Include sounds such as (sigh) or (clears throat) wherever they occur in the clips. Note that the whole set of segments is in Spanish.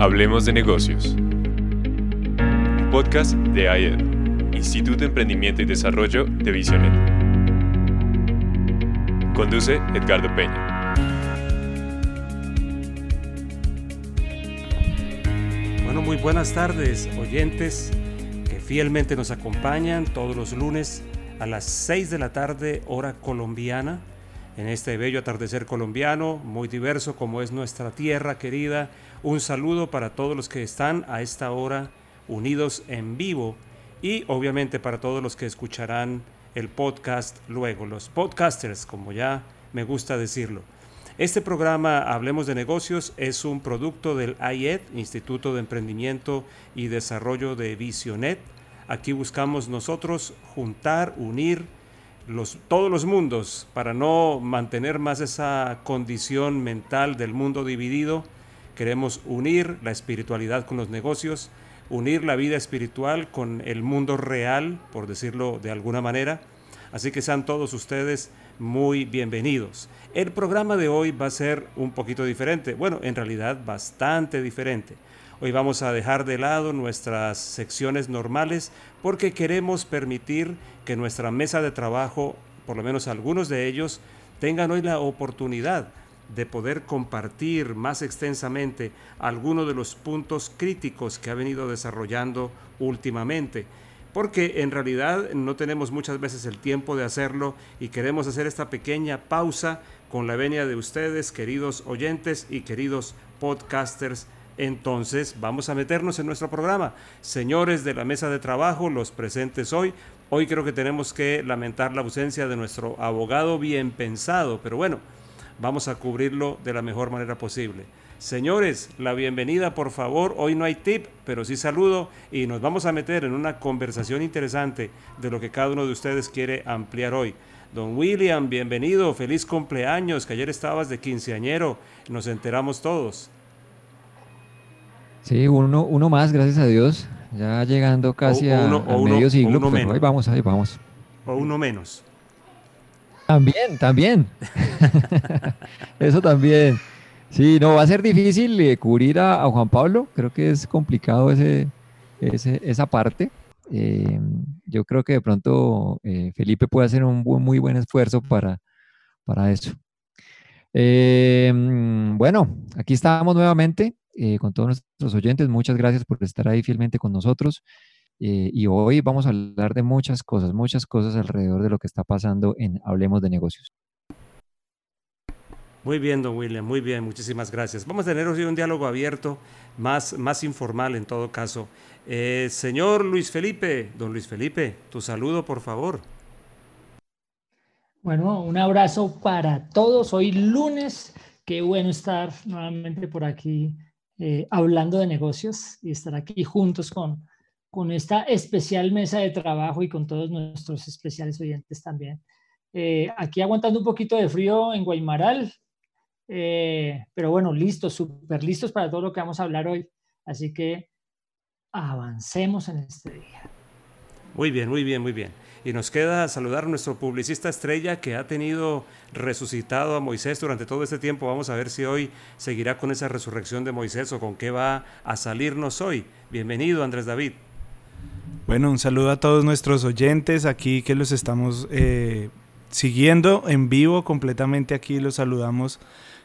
Hablemos de negocios. Podcast de IED, Instituto de Emprendimiento y Desarrollo de Visionet. Conduce Edgardo Peña. Bueno, muy buenas tardes, oyentes que fielmente nos acompañan todos los lunes a las 6 de la tarde, hora colombiana, en este bello atardecer colombiano, muy diverso como es nuestra tierra querida un saludo para todos los que están a esta hora unidos en vivo y obviamente para todos los que escucharán el podcast luego, los podcasters, como ya me gusta decirlo. Este programa Hablemos de Negocios es un producto del IED, Instituto de Emprendimiento y Desarrollo de Visionet. Aquí buscamos nosotros juntar, unir los, todos los mundos para no mantener más esa condición mental del mundo dividido Queremos unir la espiritualidad con los negocios, unir la vida espiritual con el mundo real, por decirlo de alguna manera. Así que sean todos ustedes muy bienvenidos. El programa de hoy va a ser un poquito diferente, bueno, en realidad bastante diferente. Hoy vamos a dejar de lado nuestras secciones normales porque queremos permitir que nuestra mesa de trabajo, por lo menos algunos de ellos, tengan hoy la oportunidad de poder compartir más extensamente algunos de los puntos críticos que ha venido desarrollando últimamente. Porque en realidad no tenemos muchas veces el tiempo de hacerlo y queremos hacer esta pequeña pausa con la venia de ustedes, queridos oyentes y queridos podcasters. Entonces vamos a meternos en nuestro programa. Señores de la mesa de trabajo, los presentes hoy. Hoy creo que tenemos que lamentar la ausencia de nuestro abogado bien pensado, pero bueno, vamos a cubrirlo de la mejor manera posible. Señores, la bienvenida por favor. Hoy no hay tip, pero sí saludo y nos vamos a meter en una conversación interesante de lo que cada uno de ustedes quiere ampliar hoy. Don William, bienvenido, feliz cumpleaños, que ayer estabas de quinceañero, nos enteramos todos. Sí, uno, uno más, gracias a Dios, ya llegando casi a, medio siglo, pero pues, ahí vamos, ahí vamos. O uno menos. También, también. (laughs) Eso también. Sí, no, va a ser difícil eh, cubrir a, Juan Pablo. Creo que es complicado ese, esa parte. Eh, yo creo que de pronto eh, Felipe puede hacer un muy buen esfuerzo para, para eso. bueno, aquí estamos nuevamente con todos nuestros oyentes. Muchas gracias por estar ahí fielmente con nosotros. Eh, y hoy vamos a hablar de muchas cosas, muchas cosas alrededor de lo que está pasando en Hablemos de Negocios. Muy bien, don William, muy bien, muchísimas gracias. Vamos a tener hoy un diálogo abierto, más, más informal en todo caso. Eh, señor Luis Felipe, don Luis Felipe, tu saludo, por favor. Bueno, un abrazo para todos. Hoy lunes, qué bueno estar nuevamente por aquí eh, hablando de negocios y estar aquí juntos con, con esta especial mesa de trabajo y con todos nuestros especiales oyentes también. Eh, aquí aguantando un poquito de frío en Guaymaral, eh, pero bueno, listos, súper listos para todo lo que vamos a hablar hoy. Así que avancemos en este día. Muy bien, muy bien, muy bien. Y nos queda saludar a nuestro publicista estrella que ha tenido resucitado a Moisés durante todo este tiempo. Vamos a ver si hoy seguirá con esa resurrección de Moisés o con qué va a salirnos hoy. Bienvenido, Andrés David. Bueno, un saludo a todos nuestros oyentes aquí que los estamos eh, siguiendo en vivo completamente aquí, los saludamos.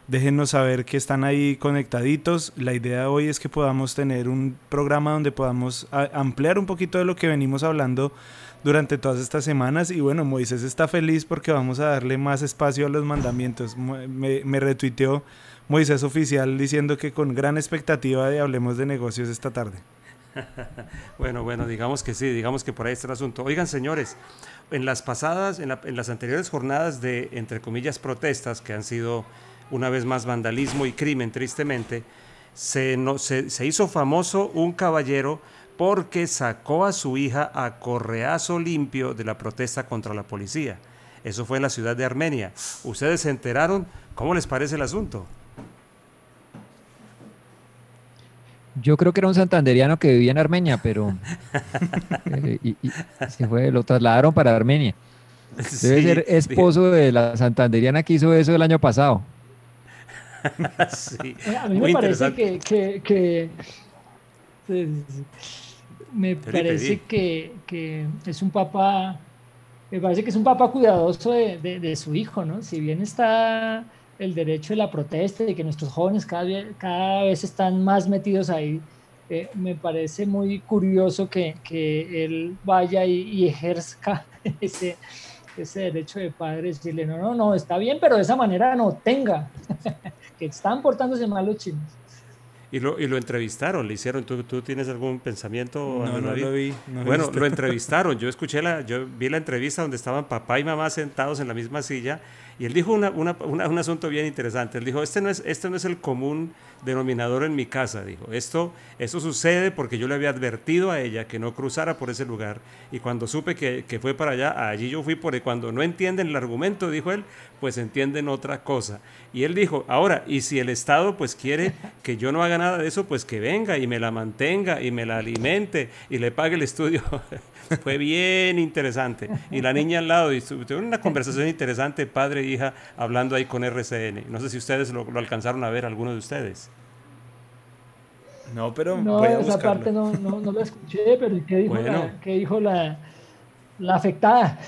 Déjenos saber que están ahí conectaditos. La idea hoy es que podamos tener un programa donde podamos ampliar un poquito de lo que venimos hablando durante todas estas semanas. Y bueno, Moisés está feliz porque vamos a darle más espacio a los mandamientos. Me, me retuiteó Moisés Oficial diciendo que con gran expectativa de hablemos de negocios esta tarde. (laughs) bueno, bueno, digamos que sí, digamos que por ahí está el asunto. Oigan, señores, en las pasadas, en, las anteriores jornadas de, entre comillas, protestas, que han sido una vez más vandalismo y crimen, tristemente, se, no, se hizo famoso un caballero porque sacó a su hija a correazo limpio de la protesta contra la policía. Eso fue en la ciudad de Armenia. ¿Ustedes se enteraron? ¿Cómo les parece el asunto? Yo creo que era un santanderiano que vivía en Armenia, pero (laughs) eh, y, se fue, lo trasladaron para Armenia. Debe ser esposo de la santanderiana que hizo eso el año pasado. (laughs) sí, a mí me parece que, que, me parece que, que, es un papá, me parece que es un papá cuidadoso de, de, su hijo, ¿no? Si bien está el derecho de la protesta y que nuestros jóvenes cada, cada vez están más metidos ahí, eh, me parece muy curioso que, que él vaya y, y ejerza (laughs) ese, ese derecho de padre, decirle, no, no, no, está bien, pero de esa manera no tenga, (laughs) que están portándose mal los chinos. Y lo, y lo entrevistaron, le hicieron. ¿Tú, tú tienes algún pensamiento? No, no lo vi. bueno, lo (laughs) entrevistaron. Yo escuché la, yo vi la entrevista donde estaban papá y mamá sentados en la misma silla y él dijo una, una, un asunto bien interesante. Él dijo, este no, es, este no es el común denominador en mi casa, dijo. Esto, esto sucede porque yo le había advertido a ella que no cruzara por ese lugar. Y cuando supe que, que fue para allá, allí yo fui porque cuando no entienden el argumento, dijo él, pues entienden otra cosa. Y él dijo, ahora, y si el Estado pues quiere que yo no haga nada de eso, pues que venga y me la mantenga y me la alimente y le pague el estudio. (laughs) Fue bien interesante. Y la niña al lado, y tuvieron una conversación interesante, padre e hija, hablando ahí con RCN. No sé si ustedes lo, alcanzaron a ver, alguno de ustedes. No, pero no, esa parte no, no, la escuché, pero ¿qué dijo, la, ¿qué dijo la, la afectada.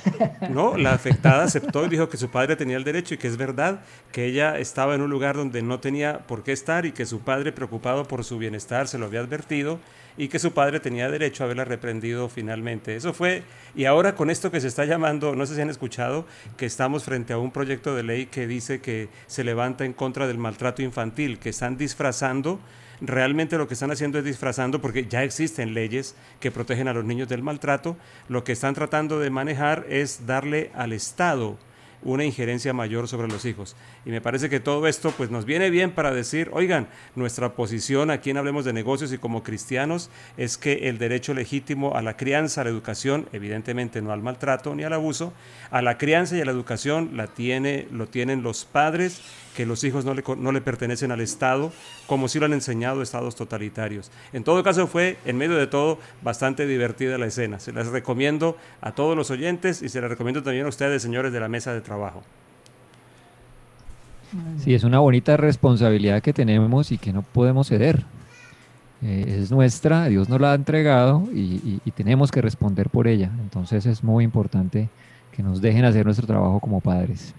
No, la afectada aceptó y dijo que su padre tenía el derecho y que es verdad que ella estaba en un lugar donde no tenía por qué estar y que su padre, preocupado por su bienestar, se lo había advertido y que su padre tenía derecho a haberla reprendido finalmente. Eso fue, y ahora con esto que se está llamando, no sé si han escuchado, que estamos frente a un proyecto de ley que dice que se levanta en contra del maltrato infantil, que están disfrazando realmente lo que están haciendo es disfrazando, porque ya existen leyes que protegen a los niños del maltrato, lo que están tratando de manejar es darle al Estado una injerencia mayor sobre los hijos. Y me parece que todo esto pues nos viene bien para decir, oigan, nuestra posición aquí en Hablemos de Negocios y como cristianos es que el derecho legítimo a la crianza, a la educación, evidentemente no al maltrato ni al abuso, a la crianza y a la educación la tiene, lo tienen los padres, que los hijos no le, no le pertenecen al Estado, como si lo han enseñado estados totalitarios. En todo caso fue, en medio de todo, bastante divertida la escena. Se las recomiendo a todos los oyentes y se las recomiendo también a ustedes, señores de la mesa de trabajo. Sí, es una bonita responsabilidad que tenemos y que no podemos ceder. Eh, es nuestra, Dios nos la ha entregado y, tenemos que responder por ella. Entonces es muy importante que nos dejen hacer nuestro trabajo como padres.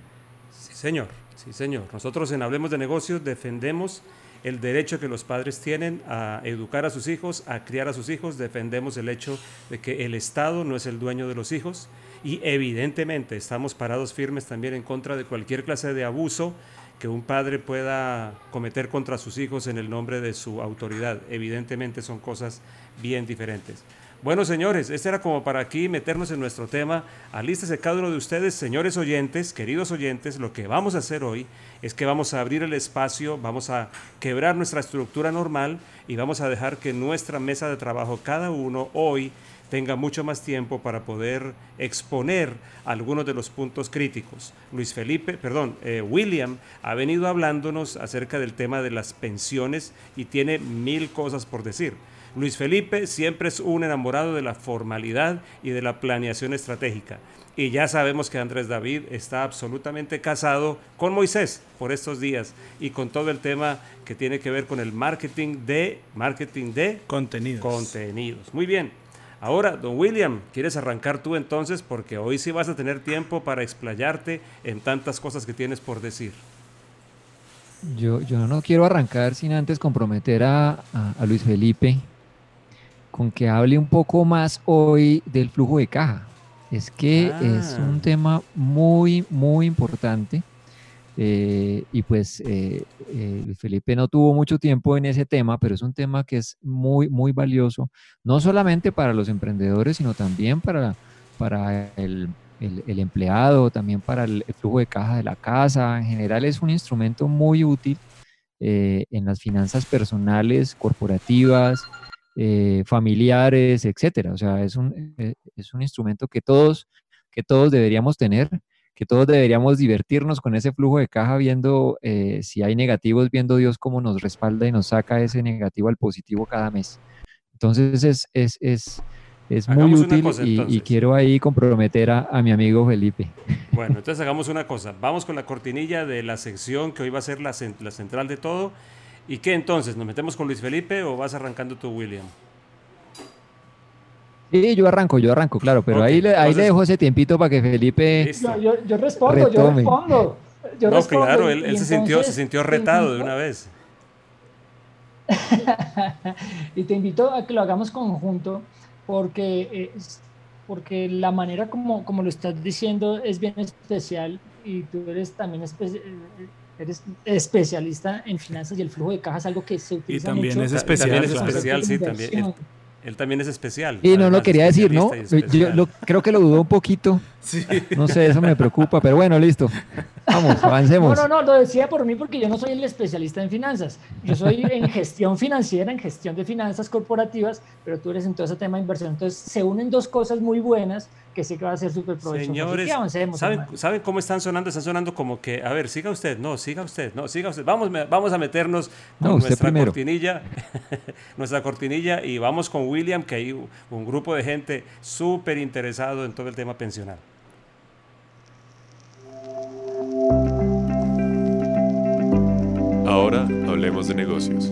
Sí, señor, sí, señor. Nosotros en Hablemos de Negocios defendemos el derecho que los padres tienen a educar a sus hijos, a criar a sus hijos, defendemos el hecho de que el Estado no es el dueño de los hijos y evidentemente estamos parados firmes también en contra de cualquier clase de abuso que un padre pueda cometer contra sus hijos en el nombre de su autoridad. Evidentemente son cosas bien diferentes. Bueno, señores, este era como para aquí meternos en nuestro tema. Alístese cada uno de ustedes, señores oyentes, queridos oyentes. Lo que vamos a hacer hoy es que vamos a abrir el espacio, vamos a quebrar nuestra estructura normal y vamos a dejar que nuestra mesa de trabajo, cada uno hoy, tenga mucho más tiempo para poder exponer algunos de los puntos críticos. Luis Felipe, perdón, eh, William ha venido hablándonos acerca del tema de las pensiones y tiene mil cosas por decir. Luis Felipe siempre es un enamorado de la formalidad y de la planeación estratégica. Y ya sabemos que Andrés David está absolutamente casado con Moisés por estos días y con todo el tema que tiene que ver con el marketing de marketing de contenidos. Contenidos. Muy bien. Ahora, don William, ¿quieres arrancar tú entonces? Porque hoy sí vas a tener tiempo para explayarte en tantas cosas que tienes por decir. Yo, yo no quiero arrancar sin antes comprometer a, Luis Felipe con que hable un poco más hoy del flujo de caja. Es que es un ah. tema muy, muy importante eh, y pues eh, eh, Felipe no tuvo mucho tiempo en ese tema, pero es un tema que es muy, muy valioso, no solamente para los emprendedores, sino también para, para el, el, empleado, también para el, flujo de caja de la casa. En general es un instrumento muy útil en las finanzas personales, corporativas, familiares, etcétera. O sea, es un, es un instrumento que todos, que todos deberíamos tener que todos deberíamos divertirnos con ese flujo de caja viendo eh, si hay negativos, viendo Dios cómo nos respalda y nos saca ese negativo al positivo cada mes. Entonces es, es, es, es muy útil y, quiero ahí comprometer a, a, mi amigo Felipe. (laughs) Bueno, entonces hagamos una cosa. Vamos con la cortinilla de la sección que hoy va a ser la, la central de todo. ¿Y qué entonces? ¿Nos metemos con Luis Felipe o vas arrancando tú, William? Sí, yo arranco, yo arranco, claro, pero ahí, le, ahí le dejo ese tiempito para que Felipe. Yo, yo, respondo, yo respondo. Yo no, claro, él, se, sintió, se sintió retado de una vez. (laughs) y te invito a que lo hagamos conjunto porque, porque la manera como, como lo estás diciendo es bien especial y tú eres también eres especialista en finanzas y el flujo de cajas, algo que se utiliza y también mucho. Es especial, también es especial, sí, también. Él también es especial. Y no lo quería decir, ¿no? Yo creo que lo dudó un poquito. Sí. No sé, eso me preocupa, pero bueno, listo. Vamos, avancemos. (laughs) No, no, no, lo decía por mí porque yo no soy el especialista en finanzas. Yo soy en gestión financiera, en gestión de finanzas corporativas, pero tú eres en todo ese tema de inversión. Entonces, se unen dos cosas muy buenas que sí que va a ser súper provechoso. Señores, ¿saben, ¿saben, cómo están sonando? Están sonando como que, a ver, siga usted, no, siga usted, no, siga usted. Vamos, vamos a meternos con nuestra cortinilla, (laughs) nuestra cortinilla y vamos con William, que hay un grupo de gente súper interesado en todo el tema pensional. Ahora hablemos de negocios.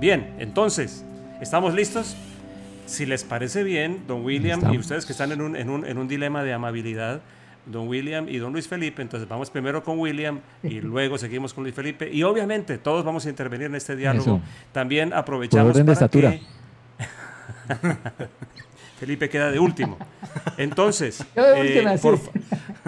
Bien, entonces, ¿Estamos listos? Si les parece bien, don William y ustedes que están en un, en, un, en un dilema de amabilidad, don William y don Luis Felipe. Entonces vamos primero con William y (laughs) luego seguimos con Luis Felipe. Y obviamente todos vamos a intervenir en este diálogo. También aprovechamos orden de estatura. (laughs) Felipe queda de último. Entonces, (laughs) eh,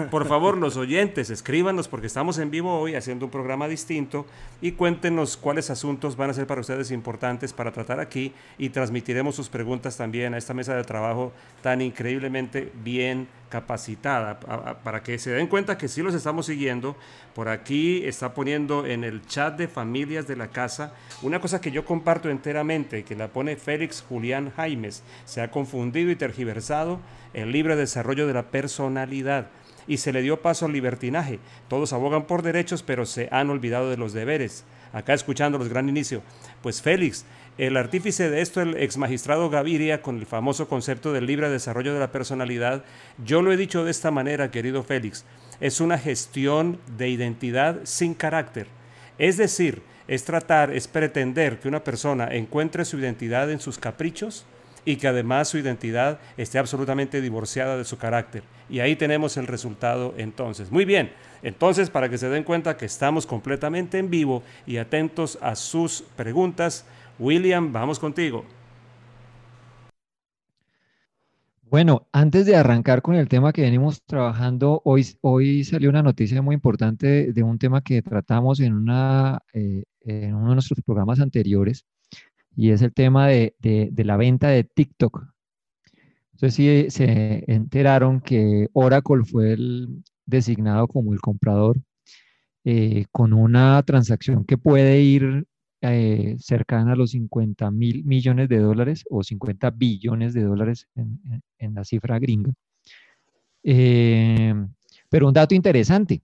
por, favor, los oyentes, escríbanos porque estamos en vivo hoy haciendo un programa distinto y cuéntenos cuáles asuntos van a ser para ustedes importantes para tratar aquí y transmitiremos sus preguntas también a esta mesa de trabajo tan increíblemente bien capacitada para que se den cuenta que sí los estamos siguiendo. Por aquí está poniendo en el chat de familias de la casa una cosa que yo comparto enteramente, que la pone Félix Julián Jaimes. Se ha confundido y tergiversado el libre desarrollo de la personalidad y se le dio paso al libertinaje. Todos abogan por derechos, pero se han olvidado de los deberes. Acá escuchando los gran inicio. Pues Félix, el artífice de esto, el ex magistrado Gaviria, con el famoso concepto del libre desarrollo de la personalidad, yo lo he dicho de esta manera, querido Félix, es una gestión de identidad sin carácter. Es decir, es tratar, es pretender que una persona encuentre su identidad en sus caprichos y que además su identidad esté absolutamente divorciada de su carácter. Y ahí tenemos el resultado entonces. Muy bien, entonces para que se den cuenta que estamos completamente en vivo y atentos a sus preguntas, William, vamos contigo. Bueno, antes de arrancar con el tema que venimos trabajando, hoy, hoy salió una noticia muy importante de un tema que tratamos en, una, eh, en uno de nuestros programas anteriores, y es el tema de, la venta de TikTok. Entonces sí se enteraron que Oracle fue el designado como el comprador eh, con una transacción que puede ir eh, cercana a los 50 mil millones de dólares o 50 billones de dólares en, la cifra gringa. Eh, pero un dato interesante,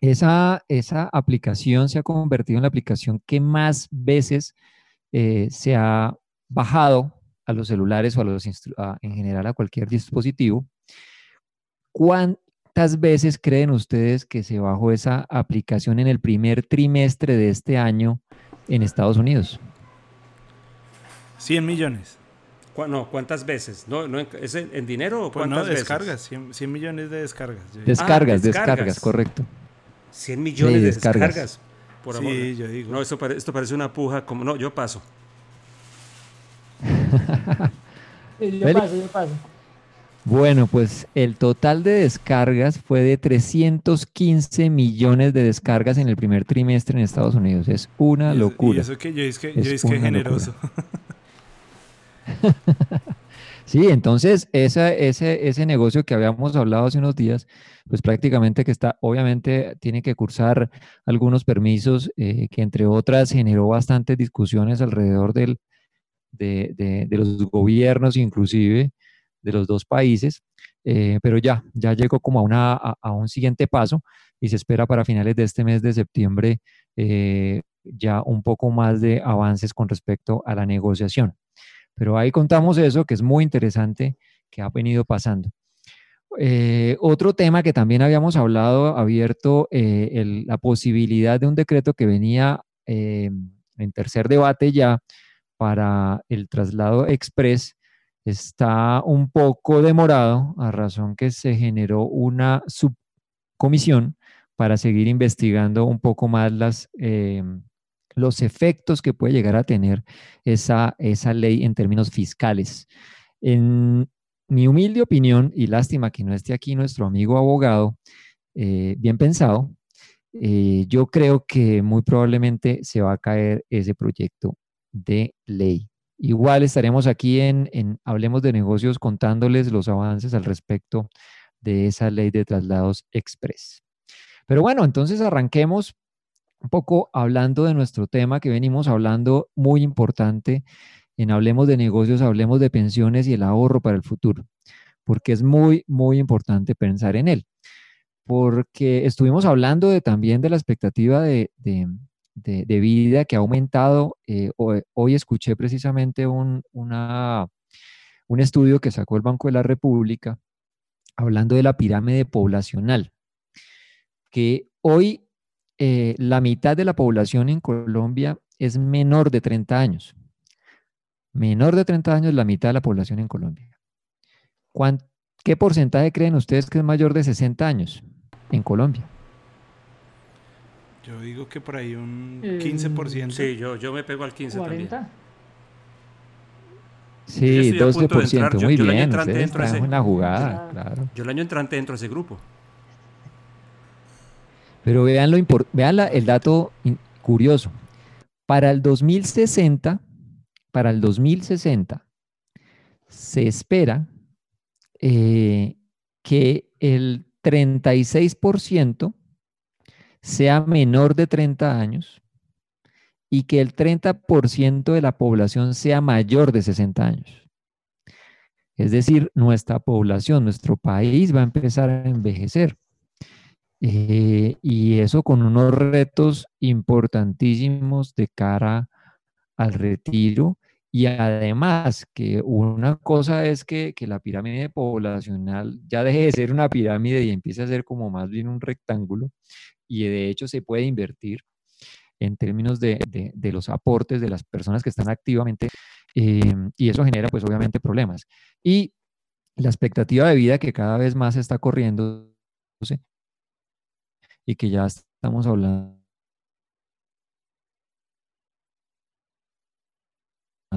esa, esa aplicación se ha convertido en la aplicación que más veces eh, se ha bajado a los celulares o a los en general a cualquier dispositivo. ¿Cuántas veces creen ustedes que se bajó esa aplicación en el primer trimestre de este año en Estados Unidos? 100 millones. No, ¿cuántas veces? ¿No, ¿Es en, dinero o pues cuántas no, descargas, 100, millones de descargas. Descargas, ah, descargas, correcto. 100 millones de descargas. Por sí, yo digo. No, esto, esto parece una puja, como no, yo paso. (laughs) yo paso, yo paso. Bueno, pues el total de descargas fue de 315 millones de descargas en el primer trimestre en Estados Unidos. Es una locura. Y eso que yo es que, yo es que generoso. (laughs) sí, entonces ese, ese negocio que habíamos hablado hace unos días, pues prácticamente que está, obviamente tiene que cursar algunos permisos, eh, que entre otras generó bastantes discusiones alrededor del, de, de, de los gobiernos inclusive de los dos países, eh, pero ya, ya llegó como a, una, a, un siguiente paso y se espera para finales de este mes de septiembre eh, ya un poco más de avances con respecto a la negociación. Pero ahí contamos eso, que es muy interesante, que ha venido pasando. Eh, otro tema que también habíamos hablado, abierto la posibilidad de un decreto que venía en tercer debate ya para el traslado express, está un poco demorado a razón que se generó una subcomisión para seguir investigando un poco más las, los efectos que puede llegar a tener esa, esa ley en términos fiscales. En mi humilde opinión, y lástima que no esté aquí nuestro amigo abogado, eh, bien pensado, eh, yo creo que muy probablemente se va a caer ese proyecto de ley. Igual estaremos aquí en, Hablemos de Negocios contándoles los avances al respecto de esa ley de traslados express. Pero bueno, entonces arranquemos un poco hablando de nuestro tema que venimos hablando muy importante en Hablemos de negocios, hablemos de pensiones y el ahorro para el futuro, porque es muy, muy importante pensar en él. Porque estuvimos hablando de, también de la expectativa de, vida que ha aumentado. Eh, hoy, escuché precisamente un, un estudio que sacó el Banco de la República hablando de la pirámide poblacional, que hoy eh, la mitad de la población en Colombia es menor de 30 años. Menor de 30 años la mitad de la población en Colombia. ¿Qué porcentaje creen ustedes que es mayor de 60 años en Colombia? Yo digo que por ahí un 15%. Mm, sí, yo, yo me pego al 15 también. Sí, 12%, muy bien. Ustedes están en la jugada, claro. Yo el año entrante entro a ese grupo. Pero vean, lo vean el dato curioso. Para el 2060, para el 2060, se espera eh, que el 36% sea menor de 30 años y que el 30% de la población sea mayor de 60 años. Es decir, nuestra población, nuestro país va a empezar a envejecer. Eh, y eso con unos retos importantísimos de cara al retiro. Y además que una cosa es que, la pirámide poblacional ya deje de ser una pirámide y empiece a ser como más bien un rectángulo. Y de hecho se puede invertir en términos de, los aportes de las personas que están activamente. Eh, y eso genera pues obviamente problemas. Y la expectativa de vida que cada vez más está corriendo y que ya estamos hablando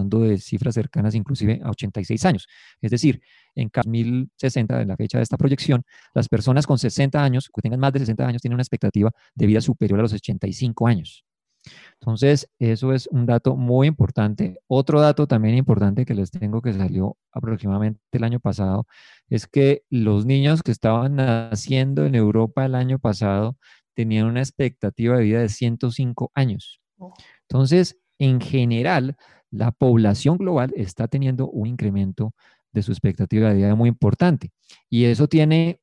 de cifras cercanas inclusive a 86 años. Es decir, en 2060, de la fecha de esta proyección, las personas con 60 años, que tengan más de 60 años, tienen una expectativa de vida superior a los 85 años. Entonces, eso es un dato muy importante. Otro dato también importante que les tengo que salió aproximadamente el año pasado es que los niños que estaban naciendo en Europa el año pasado tenían una expectativa de vida de 105 años. Oh. Entonces, en general, la población global está teniendo un incremento de su expectativa de vida muy importante. Y eso tiene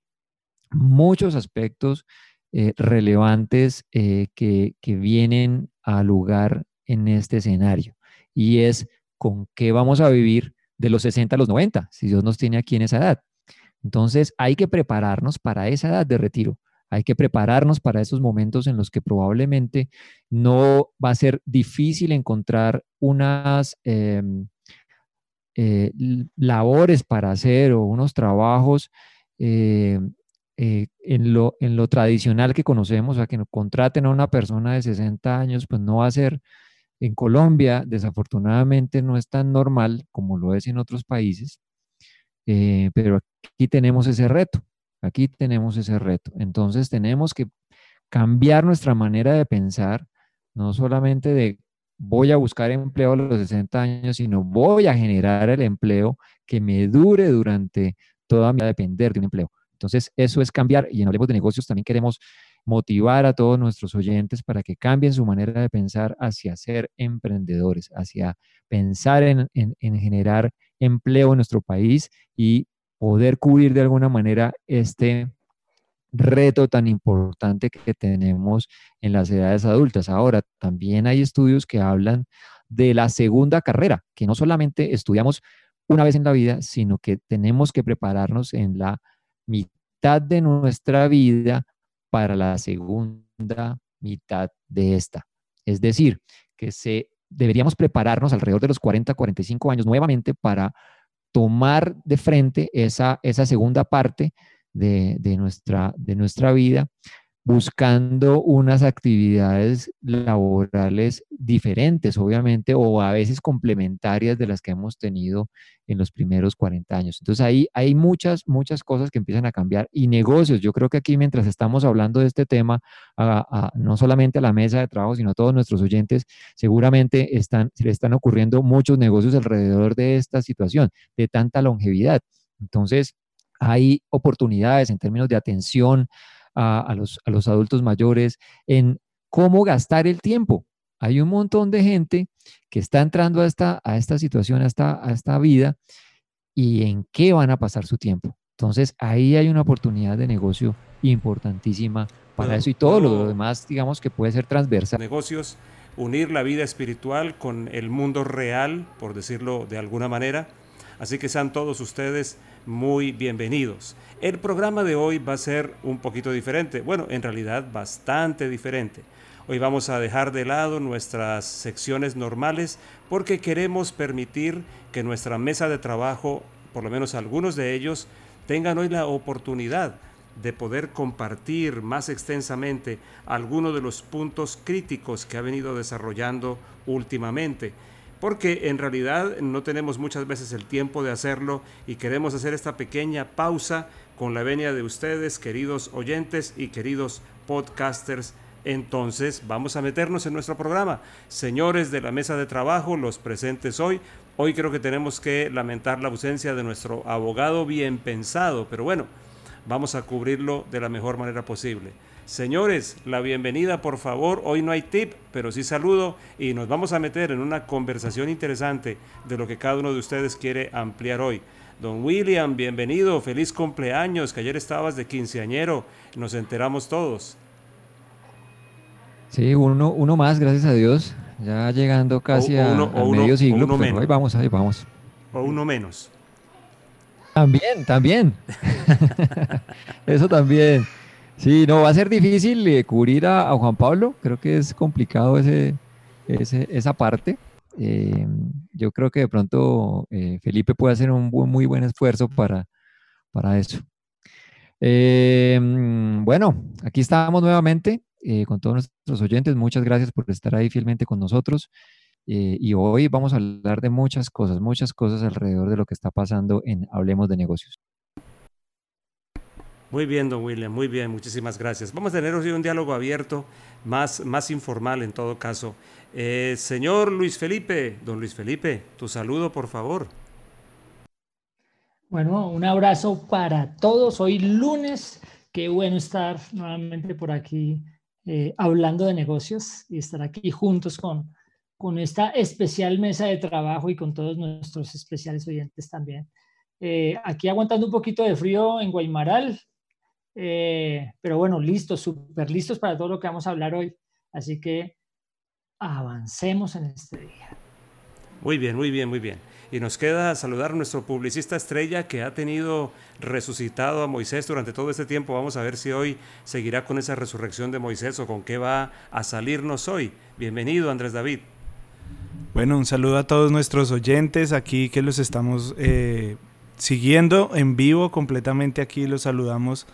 muchos aspectos eh, relevantes eh, que, que vienen a lugar en este escenario. Y es con qué vamos a vivir de los 60 a los 90, si Dios nos tiene aquí en esa edad. Entonces hay que prepararnos para esa edad de retiro. Hay que prepararnos para esos momentos en los que probablemente no va a ser difícil encontrar unas em, eh, labores para hacer o unos trabajos em, eh, en, lo, en lo tradicional que conocemos, a que nos contraten a una persona de 60 años, pues no va a ser en Colombia, desafortunadamente no es tan normal como lo es en otros países, eh, pero aquí tenemos ese reto, aquí tenemos ese reto. Entonces tenemos que cambiar nuestra manera de pensar, no solamente de voy a buscar empleo a los 60 años, sino voy a generar el empleo que me dure durante toda mi vida, depender de un empleo. Entonces, eso es cambiar y en Hablemos de Negocios también queremos motivar a todos nuestros oyentes para que cambien su manera de pensar hacia ser emprendedores, hacia pensar en, generar empleo en nuestro país y poder cubrir de alguna manera este reto tan importante que tenemos en las edades adultas. Ahora, también hay estudios que hablan de la segunda carrera, que no solamente estudiamos una vez en la vida, sino que tenemos que prepararnos en la mitad de nuestra vida para la segunda mitad de esta. Es decir, que se, deberíamos prepararnos alrededor de los 40, 45 años nuevamente para tomar de frente esa, esa segunda parte de, de, nuestra, de nuestra vida buscando unas actividades laborales diferentes, obviamente, o a veces complementarias de las que hemos tenido en los primeros 40 años. Entonces ahí hay muchas, muchas cosas que empiezan a cambiar y negocios. Yo creo que aquí mientras estamos hablando de este tema, no solamente a la mesa de trabajo, sino a todos nuestros oyentes, seguramente están, se le están ocurriendo muchos negocios alrededor de esta situación, de tanta longevidad. Entonces, hay oportunidades en términos de atención, a, los, a los adultos mayores en cómo gastar el tiempo. Hay un montón de gente que está entrando a esta, a esta situación, a esta, a esta vida, y en qué van a pasar su tiempo. Entonces, ahí hay una oportunidad de negocio importantísima para eso y todo lo demás, digamos que puede ser transversal. Negocios, unir la vida espiritual con el mundo real, por decirlo de alguna manera. Así que sean todos ustedes muy bienvenidos. El programa de hoy va a ser un poquito diferente, bueno, en realidad bastante diferente. Hoy vamos a dejar de lado nuestras secciones normales porque queremos permitir que nuestra mesa de trabajo, por lo menos algunos de ellos, tengan hoy la oportunidad de poder compartir más extensamente algunos de los puntos críticos que ha venido desarrollando últimamente porque en realidad no tenemos muchas veces el tiempo de hacerlo y queremos hacer esta pequeña pausa con la venia de ustedes, queridos oyentes y queridos podcasters. Entonces vamos a meternos en nuestro programa. Señores de la mesa de trabajo, los presentes hoy. Hoy creo que tenemos que lamentar la ausencia de nuestro abogado bien pensado, pero bueno, vamos a cubrirlo de la mejor manera posible. Señores, la bienvenida por favor. Hoy no hay tip, pero sí saludo y nos vamos a meter en una conversación interesante de lo que cada uno de ustedes quiere ampliar hoy. Don William, bienvenido, feliz cumpleaños, que ayer estabas de quinceañero, nos enteramos todos. Sí, uno, uno más, gracias a Dios, ya llegando casi a, medio siglo, pero ahí vamos, ahí vamos. O uno menos. También, también. (laughs) (laughs) Eso también. Sí, no, va a ser difícil eh, cubrir a, Juan Pablo, creo que es complicado esa parte. Eh, yo creo que de pronto eh, Felipe puede hacer un muy buen esfuerzo para, para eso. bueno, aquí estamos nuevamente con todos nuestros oyentes. Muchas gracias por estar ahí fielmente con nosotros. y hoy vamos a hablar de muchas cosas, muchas cosas alrededor de lo que está pasando en Hablemos de Negocios. Muy bien, don William, muy bien, muchísimas gracias. Vamos a tener hoy un diálogo abierto, más, más informal en todo caso. Eh, señor Luis Felipe, don Luis Felipe, tu saludo, por favor. Bueno, un abrazo para todos. Hoy lunes, qué bueno estar nuevamente por aquí eh, hablando de negocios y estar aquí juntos con, con esta especial mesa de trabajo y con todos nuestros especiales oyentes también. Eh, aquí aguantando un poquito de frío en Guaymaral, eh, pero bueno, listos, súper listos para todo lo que vamos a hablar hoy. Así que avancemos en este día. Muy bien, muy bien, muy bien. Y nos queda saludar a nuestro publicista estrella que ha tenido resucitado a Moisés durante todo este tiempo. Vamos a ver si hoy seguirá con esa resurrección de Moisés o con qué va a salirnos hoy. Bienvenido, Andrés David. Bueno, un saludo a todos nuestros oyentes aquí que los estamos eh, siguiendo en vivo completamente aquí. Los saludamos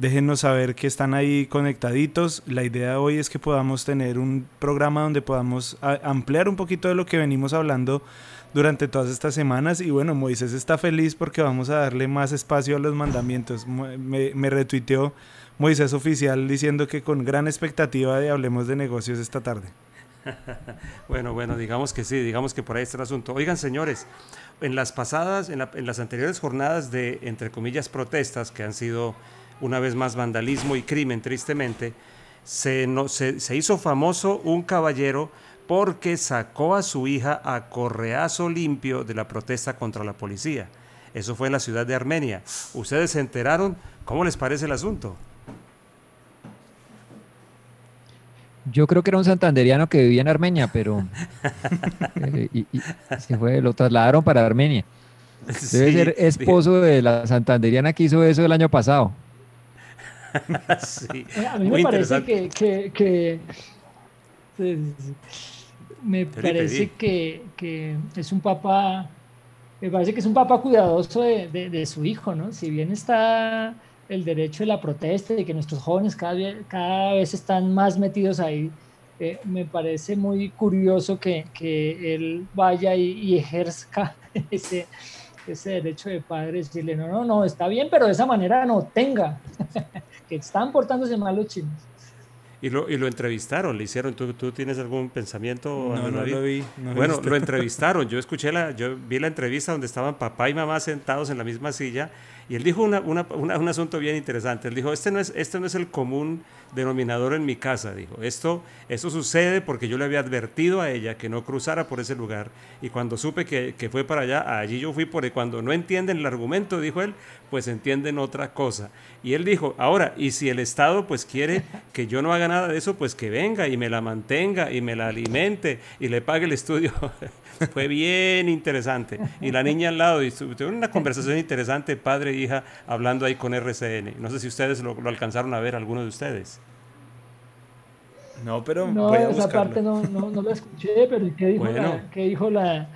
Déjenos saber que están ahí conectaditos. La idea de hoy es que podamos tener un programa donde podamos ampliar un poquito de lo que venimos hablando durante todas estas semanas. Y bueno, Moisés está feliz porque vamos a darle más espacio a los mandamientos. Me, retuiteó Moisés Oficial diciendo que con gran expectativa hablemos de negocios esta tarde. (laughs) bueno, bueno, digamos que sí, digamos que por ahí está el asunto. Oigan, señores, en las pasadas, en, en las anteriores jornadas de, entre comillas, protestas que han sido una vez más vandalismo y crimen, tristemente, se, no, se, hizo famoso un caballero porque sacó a su hija a correazo limpio de la protesta contra la policía. Eso fue en la ciudad de Armenia. ¿Ustedes se enteraron? ¿Cómo les parece el asunto? Yo creo que era un santanderiano que vivía en Armenia, pero (laughs) eh, y, se lo trasladaron para Armenia. (laughs) Debe ser esposo de la santanderiana que hizo eso el año pasado. A mí me parece que, me parece que, es un papá, me parece que es un papá cuidadoso de, su hijo, ¿no? Si bien está el derecho de la protesta y que nuestros jóvenes cada, cada vez están más metidos ahí, eh, me parece muy curioso que, él vaya y, y ejerza (laughs) ese, ese derecho de padre, decirle, no, no, no, está bien, pero de esa manera no tenga, (laughs) que están portándose mal los chinos. Y lo, y lo entrevistaron, le hicieron, ¿tú, tú tienes algún pensamiento? No, no lo vi. bueno, lo entrevistaron, (laughs) yo escuché la, yo vi la entrevista donde estaban papá y mamá sentados en la misma silla y él dijo una, una, un asunto bien interesante, él dijo, este no, es, este no es el común denominador en mi casa, dijo. Esto, esto sucede porque yo le había advertido a ella que no cruzara por ese lugar y cuando supe que, que fue para allá, allí yo fui porque cuando no entienden el argumento, dijo él, pues entienden otra cosa. Y él dijo, ahora, y si el Estado pues quiere que yo no haga nada de eso, pues que venga y me la mantenga y me la alimente y le pague el estudio. (laughs) fue bien interesante. Y la niña al lado, y tuvieron una conversación interesante, padre e hija, hablando ahí con RCN. No sé si ustedes lo, lo alcanzaron a ver, algunos de ustedes. No, pero no, esa parte no, no, no, la escuché, pero ¿qué dijo, la, ¿qué dijo la,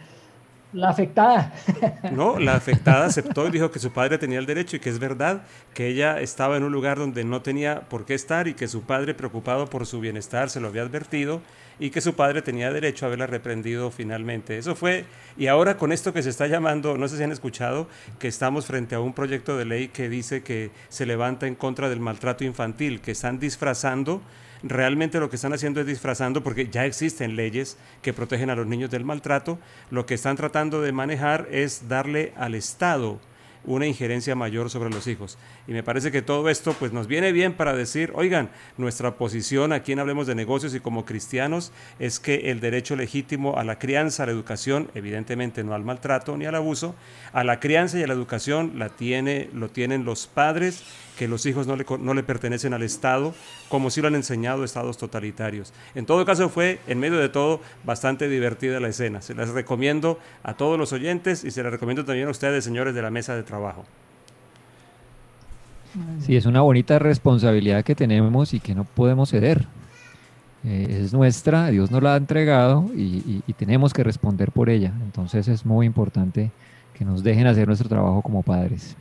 la, afectada? (laughs) No, la afectada aceptó y dijo que su padre tenía el derecho y que es verdad que ella estaba en un lugar donde no tenía por qué estar y que su padre, preocupado por su bienestar, se lo había advertido y que su padre tenía derecho a haberla reprendido finalmente. Eso fue, y ahora con esto que se está llamando, no sé si han escuchado, que estamos frente a un proyecto de ley que dice que se levanta en contra del maltrato infantil, que están disfrazando realmente lo que están haciendo es disfrazando, porque ya existen leyes que protegen a los niños del maltrato, lo que están tratando de manejar es darle al Estado una injerencia mayor sobre los hijos. Y me parece que todo esto pues nos viene bien para decir, oigan, nuestra posición aquí en Hablemos de Negocios y como cristianos es que el derecho legítimo a la crianza, a la educación, evidentemente no al maltrato ni al abuso, a la crianza y a la educación la tiene, lo tienen los padres que los hijos no le, no le pertenecen al Estado, como si lo han enseñado estados totalitarios. En todo caso fue, en medio de todo, bastante divertida la escena. Se las recomiendo a todos los oyentes y se las recomiendo también a ustedes, señores de la mesa de trabajo. Sí, es una bonita responsabilidad que tenemos y que no podemos ceder. Eh, es nuestra, Dios nos la ha entregado y, y tenemos que responder por ella. Entonces es muy importante que nos dejen hacer nuestro trabajo como padres.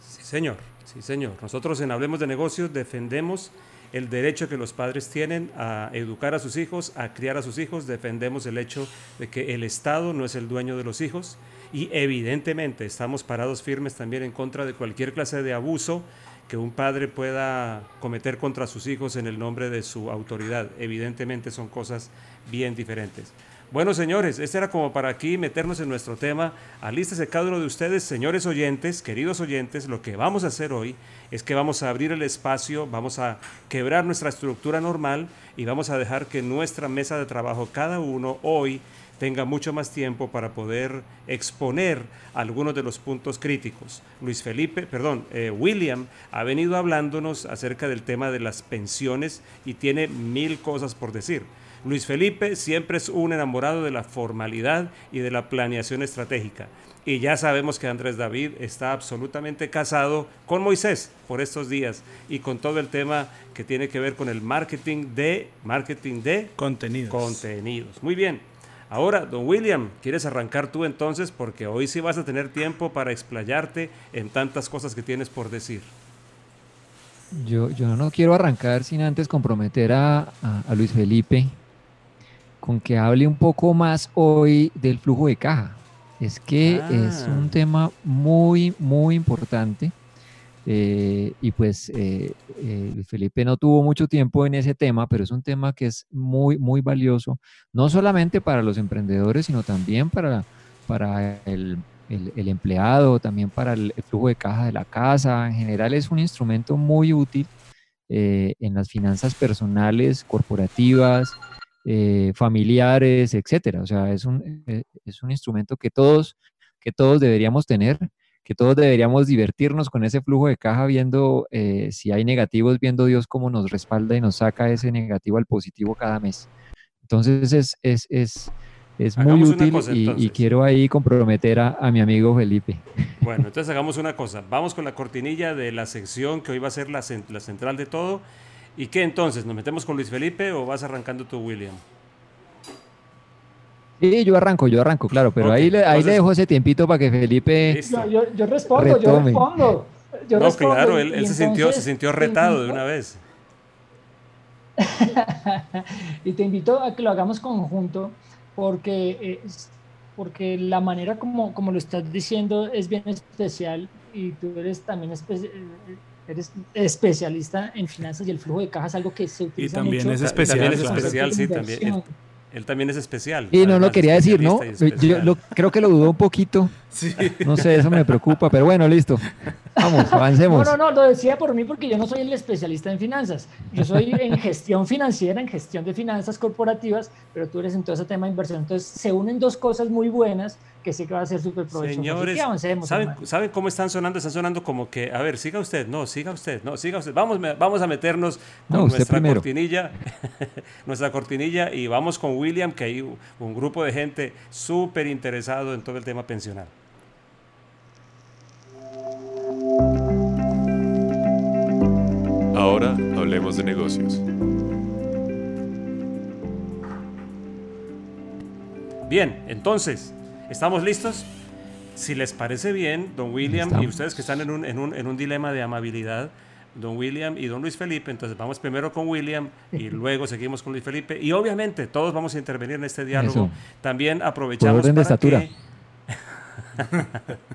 Sí, señor. Sí, señor. Nosotros en Hablemos de Negocios defendemos el derecho que los padres tienen a educar a sus hijos, a criar a sus hijos, defendemos el hecho de que el Estado no es el dueño de los hijos y evidentemente estamos parados firmes también en contra de cualquier clase de abuso que un padre pueda cometer contra sus hijos en el nombre de su autoridad. Evidentemente son cosas bien diferentes. Bueno, señores, este era como para aquí meternos en nuestro tema. Alístese cada uno de ustedes, señores oyentes, queridos oyentes. Lo que vamos a hacer hoy es que vamos a abrir el espacio, vamos a quebrar nuestra estructura normal y vamos a dejar que nuestra mesa de trabajo, cada uno hoy, tenga mucho más tiempo para poder exponer algunos de los puntos críticos. Luis Felipe, perdón, eh, William ha venido hablándonos acerca del tema de las pensiones y tiene mil cosas por decir. Luis Felipe siempre es un enamorado de la formalidad y de la planeación estratégica. Y ya sabemos que Andrés David está absolutamente casado con Moisés por estos días y con todo el tema que tiene que ver con el marketing de marketing de contenidos. Contenidos. Muy bien. Ahora, don William, ¿quieres arrancar tú entonces? Porque hoy sí vas a tener tiempo para explayarte en tantas cosas que tienes por decir. Yo, yo no quiero arrancar sin antes comprometer a, a Luis Felipe con que hable un poco más hoy del flujo de caja. Es que es un ah. tema muy, muy importante. Eh, y pues eh, eh, Felipe no tuvo mucho tiempo en ese tema, pero es un tema que es muy, muy valioso, no solamente para los emprendedores, sino también para, para el, el, empleado, también para el, flujo de caja de la casa. En general es un instrumento muy útil en las finanzas personales, corporativas, eh, familiares, etcétera. O sea, es un, eh, es un instrumento que todos, que todos deberíamos tener que todos deberíamos divertirnos con ese flujo de caja viendo eh, si hay negativos, viendo Dios cómo nos respalda y nos saca ese negativo al positivo cada mes. Entonces es, es, es, es muy útil y, quiero ahí comprometer a, a, mi amigo Felipe. Bueno, (laughs) entonces hagamos una cosa. Vamos con la cortinilla de la sección que hoy va a ser la, la central de todo. ¿Y qué entonces? ¿Nos metemos con Luis Felipe o vas arrancando tú, William? Sí, yo arranco, yo arranco, claro, pero ahí, le, ahí le dejo ese tiempito para que Felipe. Yo, yo, respondo, yo respondo. no, claro, él, se, sintió, se sintió retado de una vez. (laughs) y te invito a que lo hagamos conjunto porque, eh, porque la manera como, como lo estás diciendo es bien especial y tú eres también eres especialista en finanzas y el flujo de caja es algo que se utiliza y también Es especial, también es especial, sí, también. Él también es especial. Y no lo quería decir, ¿no? Yo creo que lo dudó un poquito. Sí. No sé, eso me preocupa, pero bueno, listo. Vamos, avancemos. No, no, no, lo decía por mí porque yo no soy el especialista en finanzas. Yo soy en gestión financiera, en gestión de finanzas corporativas, pero tú eres en todo ese tema de inversión. Entonces, se unen dos cosas muy buenas que sé que va a ser súper provechoso. Señores, ¿saben, cómo están sonando? Están sonando como que, a ver, siga usted, no, siga usted, no, siga usted. Vamos, vamos a meternos con nuestra cortinilla, (laughs) nuestra cortinilla y vamos con William, que hay un grupo de gente súper interesado en todo el tema pensional. Ahora hablemos de negocios. Bien, entonces, ¿estamos listos? Si les parece bien, don William y ustedes que están en un, en, un, en un dilema de amabilidad, don William y don Luis Felipe. Entonces vamos primero con William y luego seguimos con Luis Felipe. Y obviamente todos vamos a intervenir en este diálogo. También aprovechamos para de estatura. (laughs)